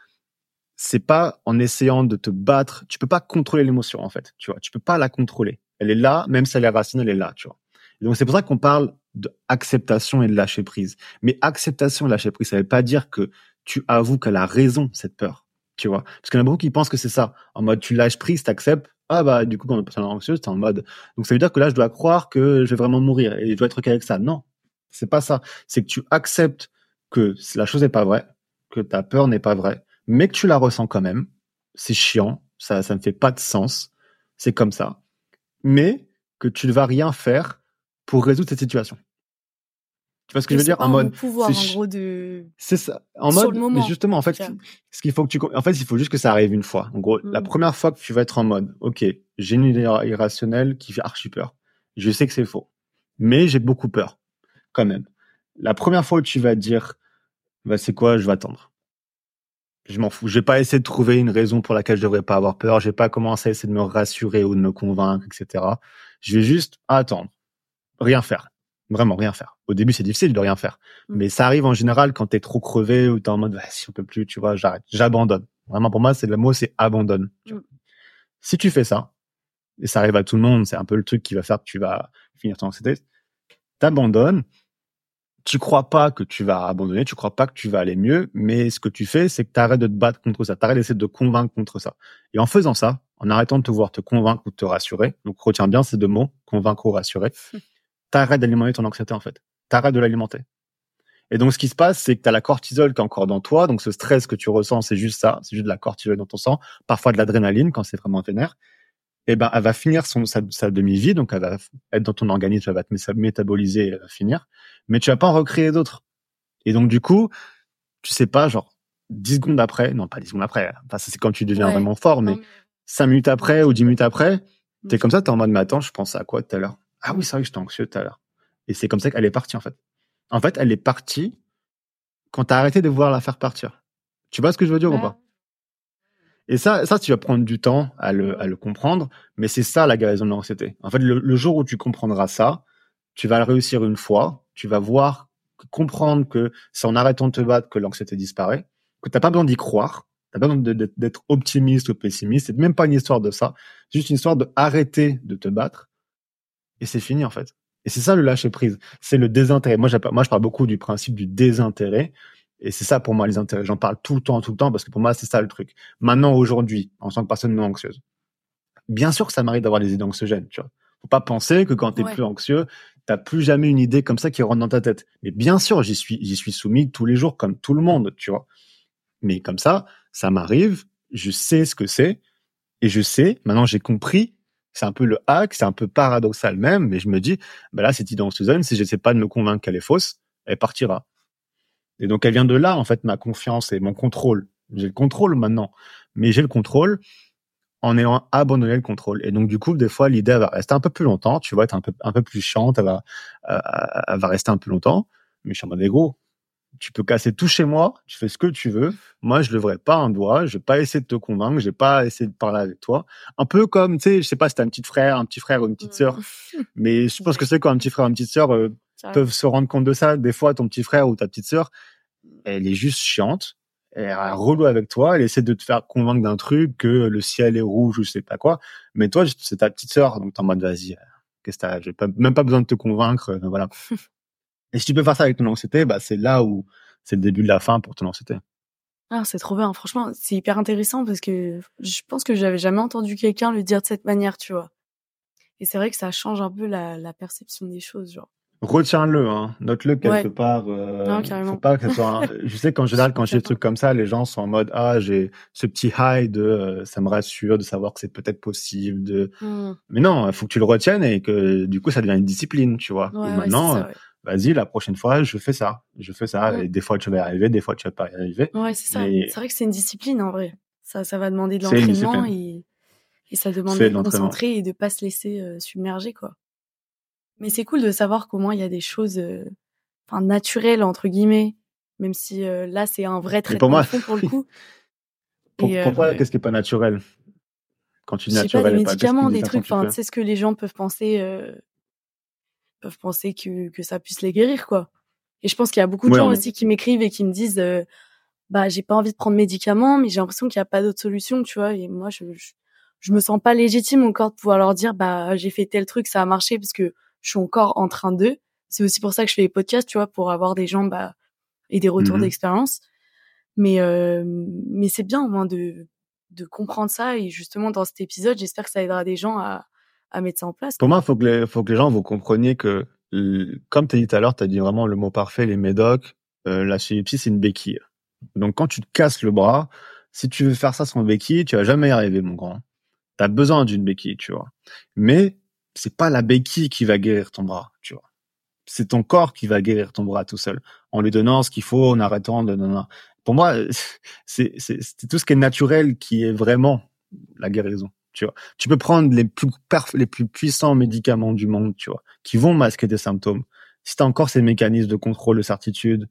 c'est pas en essayant de te battre, tu peux pas contrôler l'émotion en fait, tu vois, tu peux pas la contrôler. Elle est là, même si elle est rationnelle, elle est là, tu vois. Et donc c'est pour ça qu'on parle d'acceptation et de lâcher prise. Mais acceptation et lâcher prise, ça veut pas dire que tu avoues qu'elle a raison cette peur, tu vois. Parce qu'il y en a beaucoup qui pensent que c'est ça, en mode tu lâches prise, t'acceptes. Ah bah du coup quand on est anxieuse, t'es en mode. Donc ça veut dire que là je dois croire que je vais vraiment mourir et je dois être ok avec ça. Non, c'est pas ça. C'est que tu acceptes que la chose n'est pas vraie, que ta peur n'est pas vraie, mais que tu la ressens quand même. C'est chiant, ça, ça ne fait pas de sens. C'est comme ça. Mais que tu ne vas rien faire pour résoudre cette situation. Tu vois ce que je veux dire pas En mode, pouvoir, c'est en gros, de. c'est ça. En Sur mode, le moment, mais justement, en fait, ce qu'il faut que tu, en fait, il faut juste que ça arrive une fois. En gros, la Mm. première fois que tu vas être en mode, ok, j'ai une idée irrationnelle qui fait archi peur. Je sais que c'est faux, mais j'ai beaucoup peur, quand même. La première fois où tu vas dire, bah c'est quoi, je vais attendre. Je m'en fous. Je vais pas essayer de trouver une raison pour laquelle je devrais pas avoir peur. Je vais pas commencer à essayer de me rassurer ou de me convaincre, etc. Je vais juste attendre, rien faire. Vraiment rien faire. Au début, c'est difficile de rien faire. Mm. Mais ça arrive en général quand t'es trop crevé ou t'es en mode, si on peut plus, tu vois, j'arrête. J'abandonne. Vraiment, pour moi, c'est le mot, c'est abandonne. Mm. Si tu fais ça, et ça arrive à tout le monde, c'est un peu le truc qui va faire que tu vas finir ton anxiété, t'abandonnes, tu crois pas que tu vas abandonner, tu crois pas que tu vas aller mieux, mais ce que tu fais, c'est que tu arrêtes de te battre contre ça, tu arrêtes d'essayer de te convaincre contre ça. Et en faisant ça, en arrêtant de te voir te convaincre ou te rassurer, donc retiens bien ces deux mots, convaincre ou rassurer, t'arrêtes d'alimenter ton anxiété en fait. T'arrêtes de l'alimenter. Et donc, ce qui se passe, c'est que tu as la cortisol qui est encore dans toi. Donc, ce stress que tu ressens, c'est juste ça. C'est juste de la cortisol dans ton sang. Parfois de l'adrénaline quand c'est vraiment vénère. Et ben, elle va finir son, sa, demi-vie. Donc, elle va être dans ton organisme, elle va te métaboliser et elle va finir. Mais tu vas pas en recréer d'autres. Et donc, du coup, tu sais pas, genre, 10 secondes après, non, pas 10 secondes après. Enfin, c'est quand tu deviens vraiment fort, mais 5 minutes après ou 10 minutes après, t'es comme ça, t'es en mode, mais attends, je pensais à quoi tout à l'heure? Ah oui, c'est vrai que j'étais anxieux tout à l'heure. Et c'est comme ça qu'elle est partie, en fait. En fait, elle est partie quand tu as arrêté de voir la faire partir. Tu vois ce que je veux dire ou pas? Et ça, ça, tu vas prendre du temps à le, à le comprendre, mais c'est ça la guérison de l'anxiété. En fait, le, jour où tu comprendras ça, tu vas le réussir une fois, tu vas voir, comprendre que c'est en arrêtant de te battre que l'anxiété disparaît, que t'as pas besoin d'y croire, t'as pas besoin d'être optimiste ou pessimiste, c'est même pas une histoire de ça, c'est juste une histoire de arrêter de te battre, et c'est fini en fait. Et c'est ça le lâcher prise. C'est le désintérêt. Moi, moi, je parle beaucoup du principe du désintérêt. Et c'est ça pour moi les intérêts. J'en parle tout le temps, tout le temps, parce que pour moi, c'est ça le truc. Maintenant, aujourd'hui, en tant que personne non anxieuse, bien sûr que ça m'arrive d'avoir des idées anxiogènes, tu vois. Faut pas penser que quand tu es plus anxieux, t'as plus jamais une idée comme ça qui rentre dans ta tête. Mais bien sûr, j'y suis, j'y suis soumis tous les jours, comme tout le monde, tu vois. Mais comme ça, ça m'arrive, je sais ce que c'est, et je sais, maintenant j'ai compris c'est un peu le hack, c'est un peu paradoxal même, mais je me dis, bah là, cette idée Susan, si j'essaie pas de me convaincre qu'elle est fausse, elle partira. Et donc, elle vient de là, en fait, ma confiance et mon contrôle. J'ai le contrôle maintenant, mais j'ai le contrôle en ayant abandonné le contrôle. Et donc, du coup, des fois, l'idée va rester un peu plus longtemps, tu vois, être un peu, un peu plus chiante, elle va, euh, elle va rester un peu longtemps, mais je suis en mode gros, tu peux casser tout chez moi, tu fais ce que tu veux. Moi, je lèverai pas un doigt, je vais pas essayer de te convaincre, je vais pas essayer de parler avec toi. Un peu comme, tu sais, je sais pas si t'as un petit frère, un petit frère ou une petite sœur, mais je pense que c'est quand un petit frère ou une petite sœur euh, peuvent se rendre compte de ça. Des fois, ton petit frère ou ta petite sœur, elle est juste chiante, elle est relou avec toi, elle essaie de te faire convaincre d'un truc, que le ciel est rouge ou je sais pas quoi. Mais toi, c'est ta petite sœur, donc t'es en mode vas-y, euh, qu'est-ce que t'as, j'ai même pas besoin de te convaincre, euh, voilà. Et si tu peux faire ça avec ton anxiété, bah, c'est là où c'est le début de la fin pour ton anxiété. Ah, c'est trop bien. Franchement, c'est hyper intéressant parce que je pense que j'avais jamais entendu quelqu'un le dire de cette manière, tu vois. Et c'est vrai que ça change un peu la, la perception des choses, genre. Retiens-le, hein. note-le quelque part. Euh, non, carrément. Faut pas que soit Je sais qu'en général, quand j'ai des trucs comme ça, les gens sont en mode ah j'ai ce petit high de euh, ça me rassure de savoir que c'est peut-être possible de. Mmh. Mais non, il faut que tu le retiennes et que du coup ça devient une discipline, tu vois. et maintenant, vas-y, la prochaine fois, je fais ça. Je fais ça. Et des fois, tu vas y arriver, des fois, tu vas pas y arriver. Ouais, c'est ça. C'est vrai que c'est une discipline, en vrai. Ça, ça va demander de l'entraînement et, et ça demande de se concentrer et de pas se laisser euh, submerger, quoi. Mais c'est cool de savoir comment il y a des choses, euh, enfin, naturelles, entre guillemets. Même si euh, là, c'est un vrai traitement pour, moi... pour le coup. pour, pourquoi, qu'est-ce qui est pas naturel? Quand tu naturel, pas, des médicaments, des trucs, enfin, c'est ce que les gens peuvent penser, peuvent penser que, que ça puisse les guérir, quoi. Et je pense qu'il y a beaucoup de gens aussi qui m'écrivent et qui me disent, euh, bah, j'ai pas envie de prendre médicaments, mais j'ai l'impression qu'il n'y a pas d'autre solution, tu vois. Et moi, je, je, me sens pas légitime encore de pouvoir leur dire, bah, j'ai fait tel truc, ça a marché parce que je suis encore en train d'eux. C'est aussi pour ça que je fais les podcasts, tu vois, pour avoir des gens, bah, et des retours mmh d'expérience. Mais, euh, mais c'est bien au moins de, de comprendre ça. Et justement, dans cet épisode, j'espère que ça aidera des gens à, à mettre ça en place. Pour moi, il faut que les, faut que les gens vous compreniez que, comme tu as dit tout à l'heure, tu as dit vraiment le mot parfait, les médocs, euh, la chirurgie, c'est une béquille. Donc, quand tu te casses le bras, si tu veux faire ça sans béquille, tu vas jamais y arriver, mon grand. Tu as besoin d'une béquille, tu vois. Mais c'est pas la béquille qui va guérir ton bras, tu vois. C'est ton corps qui va guérir ton bras tout seul, en lui donnant ce qu'il faut, en arrêtant de... Pour moi, c'est tout ce qui est naturel qui est vraiment la guérison. Tu vois, tu peux prendre les plus les plus puissants médicaments du monde, tu vois, qui vont masquer tes symptômes. Si t'as encore ces mécanismes de contrôle de certitude,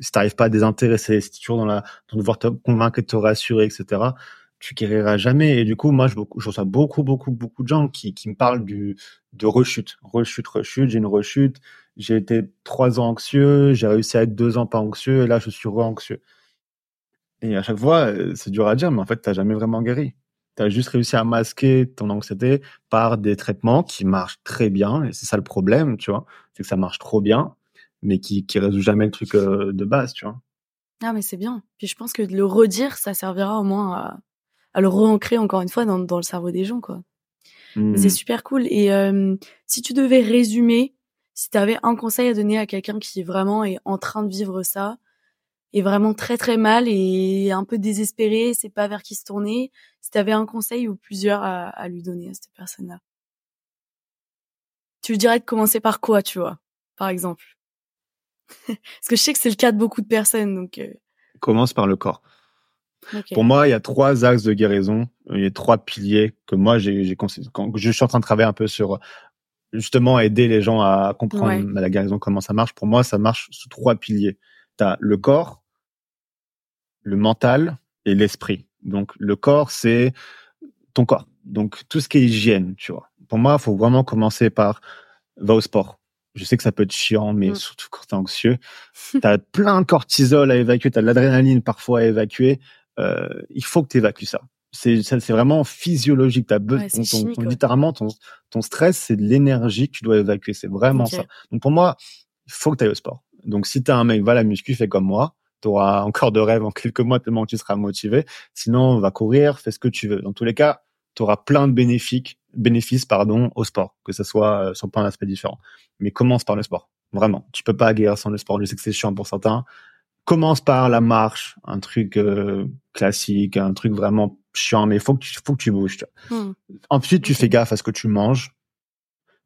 si t'arrives pas à désintéresser, si t'es toujours dans la, dans devoir te convaincre et te rassurer, etc., tu guériras jamais. Et du coup, moi, je, reçois beaucoup, beaucoup, beaucoup de gens qui, qui me parlent de rechute, rechute, rechute. J'ai une rechute. J'ai été trois ans anxieux. J'ai réussi à être deux ans pas anxieux. Et là, je suis re-anxieux. Et à chaque fois, euh, c'est dur à dire, mais en fait, t'as jamais vraiment guéri. Tu as juste réussi à masquer ton anxiété par des traitements qui marchent très bien. Et c'est ça le problème, tu vois. C'est que ça marche trop bien, mais qui, qui résout jamais le truc euh, de base, tu vois. Ah, mais c'est bien. Puis je pense que de le redire, ça servira au moins à, à le re-ancrer encore une fois dans, dans le cerveau des gens, quoi. C'est Hmm. super cool. Et euh, si tu devais résumer, si tu avais un conseil à donner à quelqu'un qui vraiment est en train de vivre ça, est vraiment très très mal et un peu désespéré, sait pas vers qui se tourner, si tu avais un conseil ou plusieurs à, à lui donner à cette personne-là, tu lui dirais de commencer par quoi, tu vois, par exemple? Parce que je sais que c'est le cas de beaucoup de personnes, donc. euh, Commence par le corps. Pour moi, il y a trois axes de guérison. Il y a trois piliers que moi, j'ai, quand je suis en train de travailler un peu sur justement aider les gens à comprendre Ouais. la guérison, comment ça marche. Pour moi, ça marche sous trois piliers. Tu as le corps, le mental et l'esprit. Donc, le corps, c'est ton corps. Donc, tout ce qui est hygiène, tu vois. Pour moi, il faut vraiment commencer par va au sport. Je sais que ça peut être chiant, mais Mm. surtout quand t'es anxieux. T'as plein de cortisol à évacuer, t'as de l'adrénaline parfois à évacuer. Euh, il faut que tu évacues ça. C'est ça, c'est vraiment physiologique. T'as Ouais, ton, littéralement ton, ton stress, c'est de l'énergie que tu dois évacuer. C'est vraiment ça. Donc pour moi, il faut que tu ailles au sport. Donc si t'as un mec, va à la muscu, fais comme moi. Tu auras encore de rêves en quelques mois tellement que tu seras motivé. Sinon, va courir, fais ce que tu veux. Dans tous les cas, tu auras plein de bénéfices, bénéfices pardon, au sport, que ce soit euh, sur plein d'aspects différents. Mais commence par le sport. Vraiment. Tu peux pas guérir sans le sport. Je sais que c'est chiant pour certains. Commence par la marche, un truc euh, classique, un truc vraiment chiant, mais il faut que tu, faut que tu bouges. tu vois. Hmm. Ensuite, tu fais gaffe à ce que tu manges.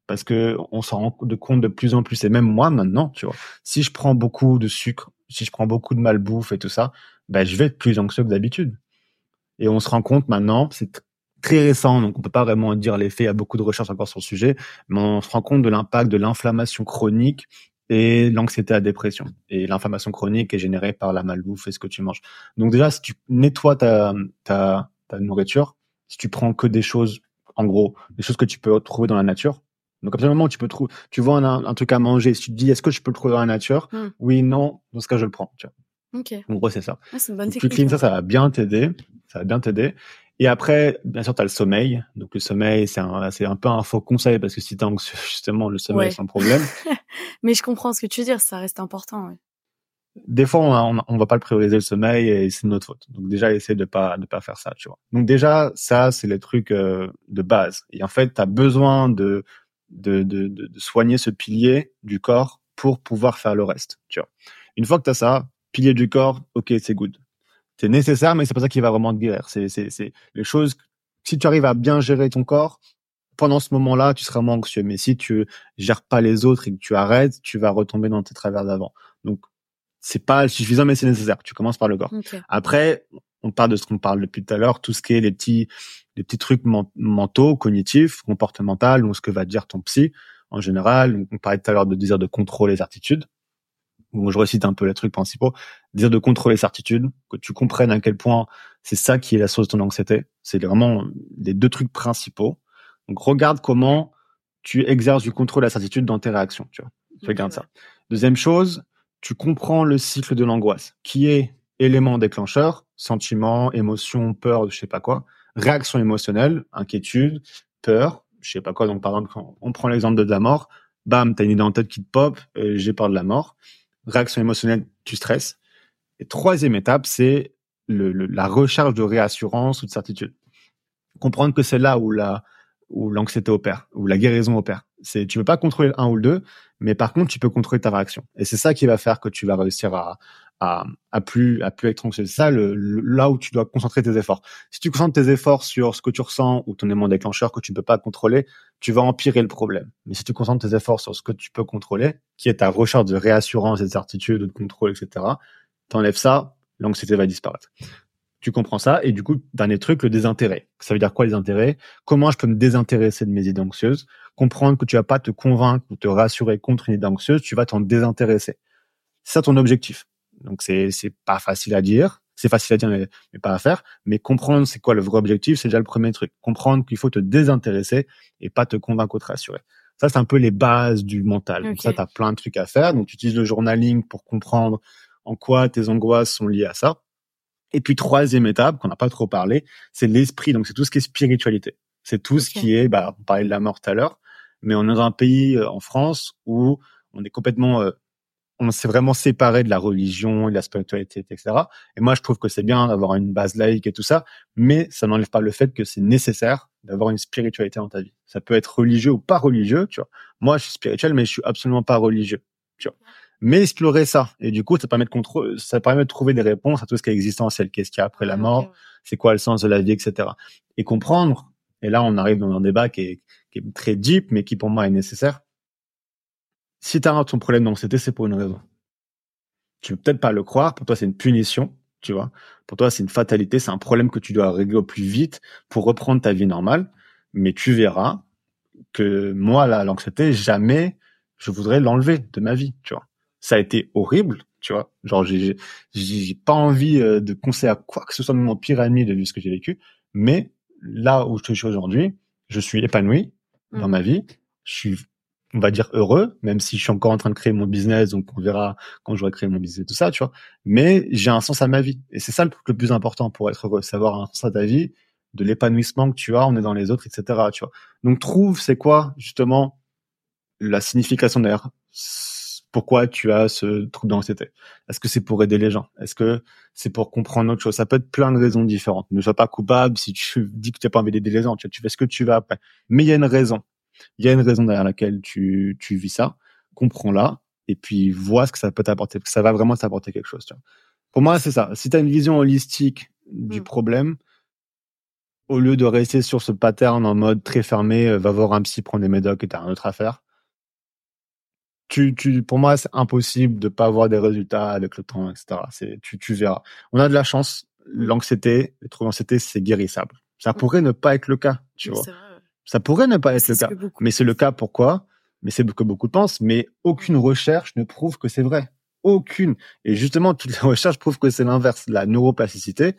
Parce que on s'en rend de compte de plus en plus, et même moi maintenant, tu vois. Si je prends beaucoup de sucre, si je prends beaucoup de malbouffe et tout ça, ben, je vais être plus anxieux que d'habitude. Et on se rend compte maintenant, c'est tr- très récent, donc on peut pas vraiment dire l'effet, il y a beaucoup de recherches encore sur le sujet, mais on se rend compte de l'impact de l'inflammation chronique et l'anxiété à dépression. Et l'inflammation chronique est générée par la malbouffe et ce que tu manges. Donc déjà, si tu nettoies ta, ta, ta nourriture, si tu prends que des choses, en gros, des choses que tu peux trouver dans la nature, donc à partir du moment où tu peux trouver, tu vois un, un truc à manger, si tu te dis est-ce que je peux le trouver dans la nature, Hmm. oui, non, dans ce cas je le prends. Tu vois. Ok. En gros c'est ça. Ah, c'est une bonne Donc, tu technique. clean ça, hein. ça va bien t'aider. Ça va bien t'aider. Et après, bien sûr, tu as le sommeil. Donc, le sommeil, c'est un, c'est un peu un faux conseil parce que si t'es anxieux, justement, le sommeil, Ouais. c'est un problème. Mais je comprends ce que tu veux dire, ça reste important. ouais. Des fois, on, on, va pas le prioriser le sommeil et c'est de notre faute. Donc, déjà, essayer de pas, de pas faire ça, tu vois. Donc, déjà, ça, c'est les trucs euh, de base. Et en fait, tu as besoin de, de, de, de, de soigner ce pilier du corps pour pouvoir faire le reste, tu vois. Une fois que tu as ça, pilier du corps, ok, c'est good. C'est nécessaire, mais c'est pas ça qui va vraiment te guérir. C'est, c'est, c'est les choses. Si tu arrives à bien gérer ton corps, pendant ce moment-là, tu seras moins anxieux. Mais si tu gères pas les autres et que tu arrêtes, tu vas retomber dans tes travers d'avant. Donc, c'est pas suffisant, mais c'est nécessaire. Tu commences par le corps. Après, on parle de ce qu'on parle depuis tout à l'heure, tout ce qui est les petits, les petits trucs men- mentaux, cognitifs, comportementaux, ou ce que va dire ton psy. En général, on parlait tout à l'heure de désir de contrôle les certitudes. Bon, je recite un peu les trucs principaux. Désir de contrôler les certitudes, que tu comprennes à quel point c'est ça qui est la source de ton anxiété. C'est vraiment les deux trucs principaux. Donc, regarde comment tu exerces du contrôle et la certitude dans tes réactions, tu vois. Ouais. ça. Deuxième chose, tu comprends le cycle de l'angoisse, qui est élément déclencheur, sentiment, émotion, peur, je sais pas quoi, réaction émotionnelle, inquiétude, peur, je sais pas quoi. Donc, par exemple, quand on prend l'exemple de la mort, bam, t'as une idée en tête qui te pop, euh, j'ai peur de la mort. Réaction émotionnelle, tu stresses. Et troisième étape, c'est la recherche de réassurance ou de certitude. Comprendre que c'est là où la l'anxiété opère, où la guérison opère. C'est tu peux pas contrôler le un ou le deux, mais par contre tu peux contrôler ta réaction. Et c'est ça qui va faire que tu vas réussir à à, à plus à plus être anxieux. C'est ça là où tu dois concentrer tes efforts. Si tu concentres tes efforts sur ce que tu ressens ou ton élément déclencheur que tu ne peux pas contrôler, tu vas empirer le problème. Mais si tu concentres tes efforts sur ce que tu peux contrôler, qui est ta recherche de réassurance et de certitude ou de contrôle, etc., t'enlèves ça, l'anxiété va disparaître. Tu comprends ça et du coup, dernier truc, le désintérêt. Ça veut dire quoi les intérêts? Comment je peux me désintéresser de mes idées anxieuses? Comprendre que tu vas pas te convaincre ou te rassurer contre une idée anxieuse, tu vas t'en désintéresser. C'est ça ton objectif. Donc c'est c'est pas facile à dire, c'est facile à dire mais, mais pas à faire. Mais comprendre c'est quoi le vrai objectif, c'est déjà le premier truc. Comprendre qu'il faut te désintéresser et pas te convaincre ou te rassurer. Ça c'est un peu les bases du mental. Donc ça t'as plein de trucs à faire. Donc tu utilises le journaling pour comprendre en quoi tes angoisses sont liées à ça. Et puis troisième étape qu'on n'a pas trop parlé, c'est l'esprit. Donc c'est tout ce qui est spiritualité. C'est tout ce qui est, bah, on parlait de la mort tout à l'heure, mais on est dans un pays euh, en France où on est complètement euh, on s'est vraiment séparé de la religion, de la spiritualité, etc. Et moi, je trouve que c'est bien d'avoir une base laïque et tout ça, mais ça n'enlève pas le fait que c'est nécessaire d'avoir une spiritualité dans ta vie. Ça peut être religieux ou pas religieux, tu vois. Moi, je suis spirituel, mais je suis absolument pas religieux, tu vois. Mais explorer ça. Et du coup, ça permet de ça permet de trouver des réponses à tout ce qui est existentiel. Qu'est-ce qu'il y a après la mort? C'est quoi le sens de la vie, etc. Et comprendre. Et là, on arrive dans un débat qui est, qui est très deep, mais qui pour moi est nécessaire si tu as ton problème d'anxiété, c'est pour une raison. Tu veux peut-être pas le croire, pour toi c'est une punition, tu vois. Pour toi c'est une fatalité, c'est un problème que tu dois régler au plus vite pour reprendre ta vie normale. Mais tu verras que moi, là, l'anxiété, jamais je voudrais l'enlever de ma vie, tu vois. Ça a été horrible, tu vois. Genre, j'ai, j'ai pas envie euh, de conseiller à quoi que ce soit de mon pire ennemi de ce que j'ai vécu. Mais là où je suis aujourd'hui, je suis épanoui dans mmh. ma vie. Je suis on va dire heureux, même si je suis encore en train de créer mon business, donc on verra quand j'aurai créé mon business tout ça, tu vois. Mais j'ai un sens à ma vie. Et c'est ça le truc le plus important pour être heureux, savoir un sens à ta vie, de l'épanouissement que tu as, on est dans les autres, etc., tu vois. Donc trouve, c'est quoi, justement, la signification derrière pourquoi tu as ce trouble d'anxiété? Est-ce que c'est pour aider les gens? Est-ce que c'est pour comprendre autre chose? Ça peut être plein de raisons différentes. Ne sois pas coupable si tu dis que tu n'as pas envie d'aider les gens. Tu, fais ce que tu vas après. Mais il y a une raison il y a une raison derrière laquelle tu, tu vis ça, comprends-la, et puis vois ce que ça peut t'apporter, que ça va vraiment t'apporter quelque chose. Tu vois. Pour moi, c'est ça. Si tu as une vision holistique du mmh. problème, au lieu de rester sur ce pattern en mode très fermé, euh, va voir un psy, prendre des médocs et t'as un autre affaire. Tu, tu, pour moi, c'est impossible de pas avoir des résultats avec le temps, etc. C'est, tu, tu verras. On a de la chance. Mmh. L'anxiété, les troubles d'anxiété, c'est guérissable. Ça pourrait ne pas être le cas, tu vois. Ça pourrait ne pas être le cas. Mais c'est le cas pourquoi? Mais c'est ce que beaucoup pensent. Mais aucune recherche ne prouve que c'est vrai. Aucune. Et justement, toutes les recherches prouvent que c'est l'inverse. La neuroplasticité,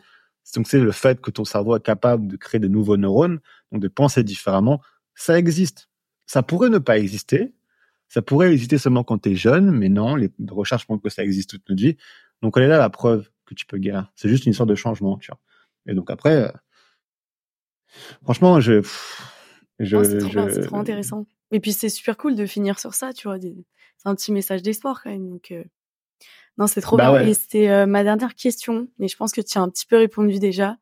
donc c'est le fait que ton cerveau est capable de créer de nouveaux neurones, donc de penser différemment. Ça existe. Ça pourrait ne pas exister. Ça pourrait exister seulement quand tu es jeune, mais non, les recherches montrent que ça existe toute notre vie. Donc elle est là la preuve que tu peux guérir. C'est juste une sorte de changement, tu vois. Et donc après, euh, franchement, je, c'est trop, intéressant. Et puis c'est super cool de finir sur ça, tu vois. C'est un petit message d'espoir quand même. Donc, euh, Non, c'est trop bah bien. Et c'était euh, ma dernière question, mais je pense que tu as un petit peu répondu déjà.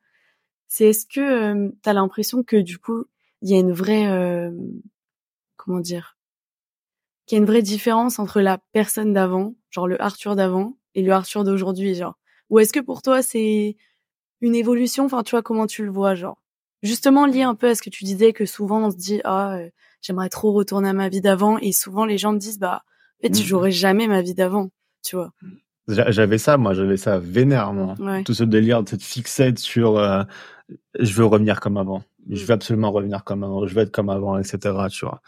C'est est-ce que euh, tu as l'impression que du coup, il y a une vraie... comment dire? Qu'il y a une vraie différence entre la personne d'avant, genre le Arthur d'avant, et le Arthur d'aujourd'hui, genre? Ou est-ce que pour toi, c'est une évolution? Enfin, tu vois, comment tu le vois, genre? Justement lié un peu à ce que tu disais que souvent on se dit ah euh, j'aimerais trop retourner à ma vie d'avant. Et souvent les gens me disent bah en fait mmh. j'aurais jamais ma vie d'avant tu vois. J'avais ça moi j'avais ça vénèrement. Tout ce délire de cette fixette sur euh, je veux revenir comme avant. Je veux mmh. absolument revenir comme avant. Je veux être comme avant etc tu vois.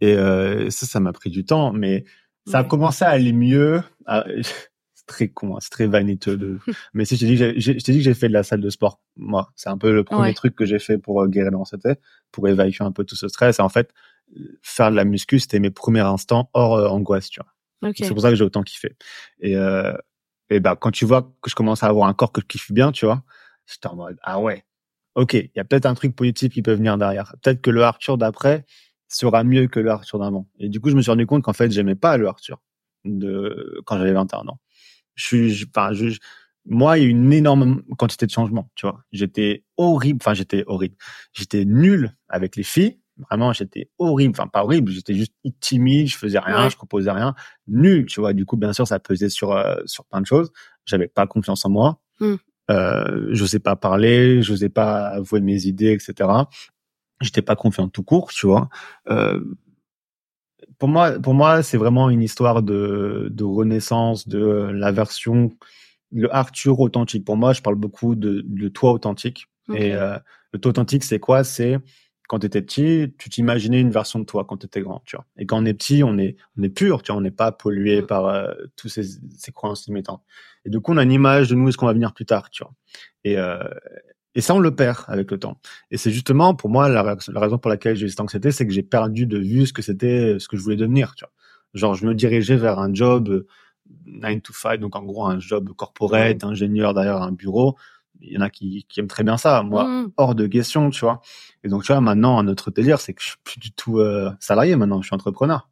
Et euh, ça ça m'a pris du temps mais ça a commencé à aller mieux très con, hein, c'est très vaniteux. De... Mais si je t'ai dit, que j'ai, dit que j'ai fait de la salle de sport, moi, c'est un peu le premier truc que j'ai fait pour euh, guérir l'anxiété, pour évacuer un peu tout ce stress. Et en fait, faire de la muscu, c'était mes premiers instants hors euh, angoisse, tu vois. C'est pour ça que j'ai autant kiffé. Et, euh, et bah, quand tu vois que je commence à avoir un corps que je kiffe bien, tu vois, j'étais en mode, ah ouais, ok, il y a peut-être un truc positif qui peut venir derrière. Peut-être que le Arthur d'après sera mieux que le Arthur d'avant. Et du coup, je me suis rendu compte qu'en fait, j'aimais pas le Arthur de quand j'avais 21 ans je suis, enfin, je, moi, il y a une énorme quantité de changements, tu vois. J'étais horrible, enfin, j'étais horrible. J'étais nul avec les filles. Vraiment, j'étais horrible. Enfin, pas horrible. J'étais juste timide. Je faisais rien. Je proposais rien. Nul, tu vois. Du coup, bien sûr, ça pesait sur, euh, sur plein de choses. J'avais pas confiance en moi. Mmh. Euh, je n'osais pas parler. Je n'osais pas avouer mes idées, etc. J'étais pas confiant tout court, tu vois. Euh, pour moi, pour moi, c'est vraiment une histoire de, de renaissance de la version, le Arthur authentique. Pour moi, je parle beaucoup de, de toi authentique. Et euh, le toi authentique, c'est quoi? C'est quand tu étais petit, tu t'imaginais une version de toi quand tu étais grand, tu vois. Et quand on est petit, on est, on est pur, tu vois, on n'est pas pollué mm. par euh, tous ces, ces croyances limitantes. Et du coup, on a une image de nous et ce qu'on va venir plus tard, tu vois. Et, euh, et ça, on le perd avec le temps. Et c'est justement, pour moi, la, raison pour laquelle j'ai eu cette anxiété, c'est que j'ai perdu de vue ce que c'était, ce que je voulais devenir, tu vois. Genre, je me dirigeais vers un job 9 to 5, donc en gros, un job corporate, ingénieur derrière un bureau. Il y en a qui, qui aiment très bien ça. Moi, mmh. hors de question, tu vois. Et donc, tu vois, maintenant, un autre délire, c'est que je suis plus du tout euh, salarié maintenant, je suis entrepreneur.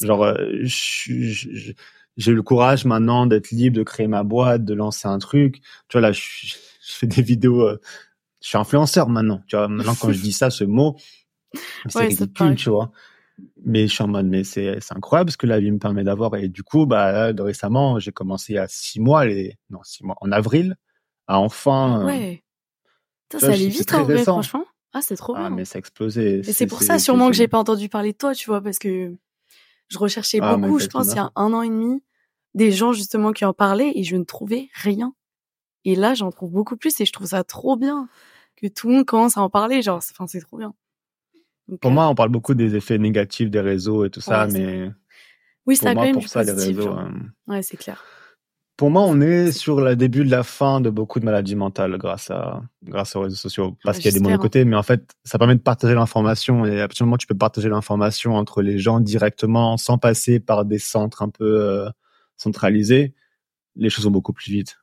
Genre, euh, j'ai eu le courage maintenant d'être libre, de créer ma boîte, de lancer un truc. Tu vois, là, je, je fais des vidéos, euh, je suis influenceur maintenant. Tu vois, maintenant, quand je dis ça, ce mot, c'est Ouais, ridicule, tu vois. Mais je suis en mode, mais c'est, incroyable ce que la vie me permet d'avoir. Et du coup, bah, là, de récemment, j'ai commencé a six mois, les, non, six mois, en avril, à enfin, euh, Ouais. Ça allait vite en vrai, franchement. Ah, c'est trop ah, bien. mais ça a explosé. Et c'est pour ça sûrement que j'ai pas entendu parler de toi, tu vois, parce que je recherchais Ah, beaucoup, je pense, il y a un an et demi, des gens justement qui en parlaient et je ne trouvais rien. Et là, j'en trouve beaucoup plus et je trouve ça trop bien que tout le monde commence à en parler, genre, c'est- enfin, c'est trop bien. Donc, Pour euh, moi, on parle beaucoup des effets négatifs des réseaux et tout ça, Ouais, mais oui, pour ça a quand moi, même pour du ça, les réseaux, euh, Ouais, c'est clair. Pour moi, on est sur le début de la fin de beaucoup de maladies mentales grâce à grâce aux réseaux sociaux. Parce Ouais, qu'il y a des mauvais j'espère, hein. côtés, mais en fait, ça permet de partager l'information et absolument, tu peux partager l'information entre les gens directement sans passer par des centres un peu euh, centralisés. Les choses vont beaucoup plus vite.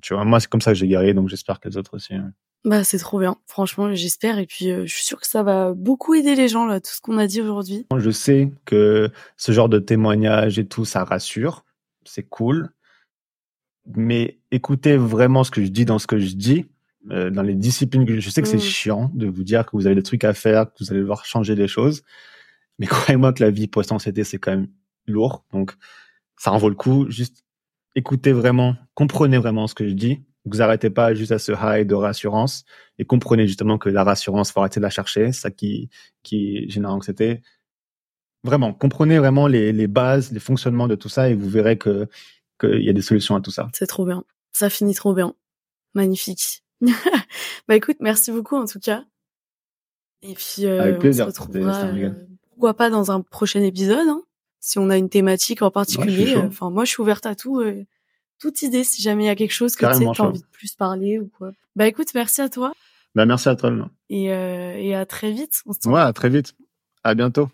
Tu vois, moi, c'est comme ça que j'ai guéri, donc j'espère que les autres aussi. hein. Bah, c'est trop bien. Franchement, j'espère. Et puis, euh, je suis sûre que ça va beaucoup aider les gens, là, tout ce qu'on a dit aujourd'hui. Je sais que ce genre de témoignage et tout, ça rassure, c'est cool. Mais écoutez vraiment ce que je dis dans ce que je dis, euh, dans les disciplines que je, je sais que c'est Mm. chiant de vous dire que vous avez des trucs à faire, que vous allez devoir changer des choses. Mais croyez-moi que la vie post-anxiété, c'est quand même lourd. Donc, ça en vaut le coup. Juste écoutez vraiment, comprenez vraiment ce que je dis. Vous arrêtez pas juste à ce high de rassurance et comprenez justement que la rassurance, faut arrêter de la chercher. C'est ça qui, qui génère l'anxiété. Vraiment, comprenez vraiment les, les bases, les fonctionnements de tout ça et vous verrez que qu'il y a des solutions à tout ça. C'est trop bien. Ça finit trop bien. Magnifique. bah, écoute, merci beaucoup, en tout cas. Et puis, euh, Avec plaisir. on se retrouvera, euh, pourquoi pas dans un prochain épisode, hein, si on a une thématique en particulier. Enfin, moi, je suis ouverte à tout, euh, toute idée, si jamais il y a quelque chose que tu chaud. envie de plus parler ou quoi. Bah, écoute, merci à toi Ben, merci à toi. Et, euh, et à très vite. On se Ouais, à très vite. À bientôt.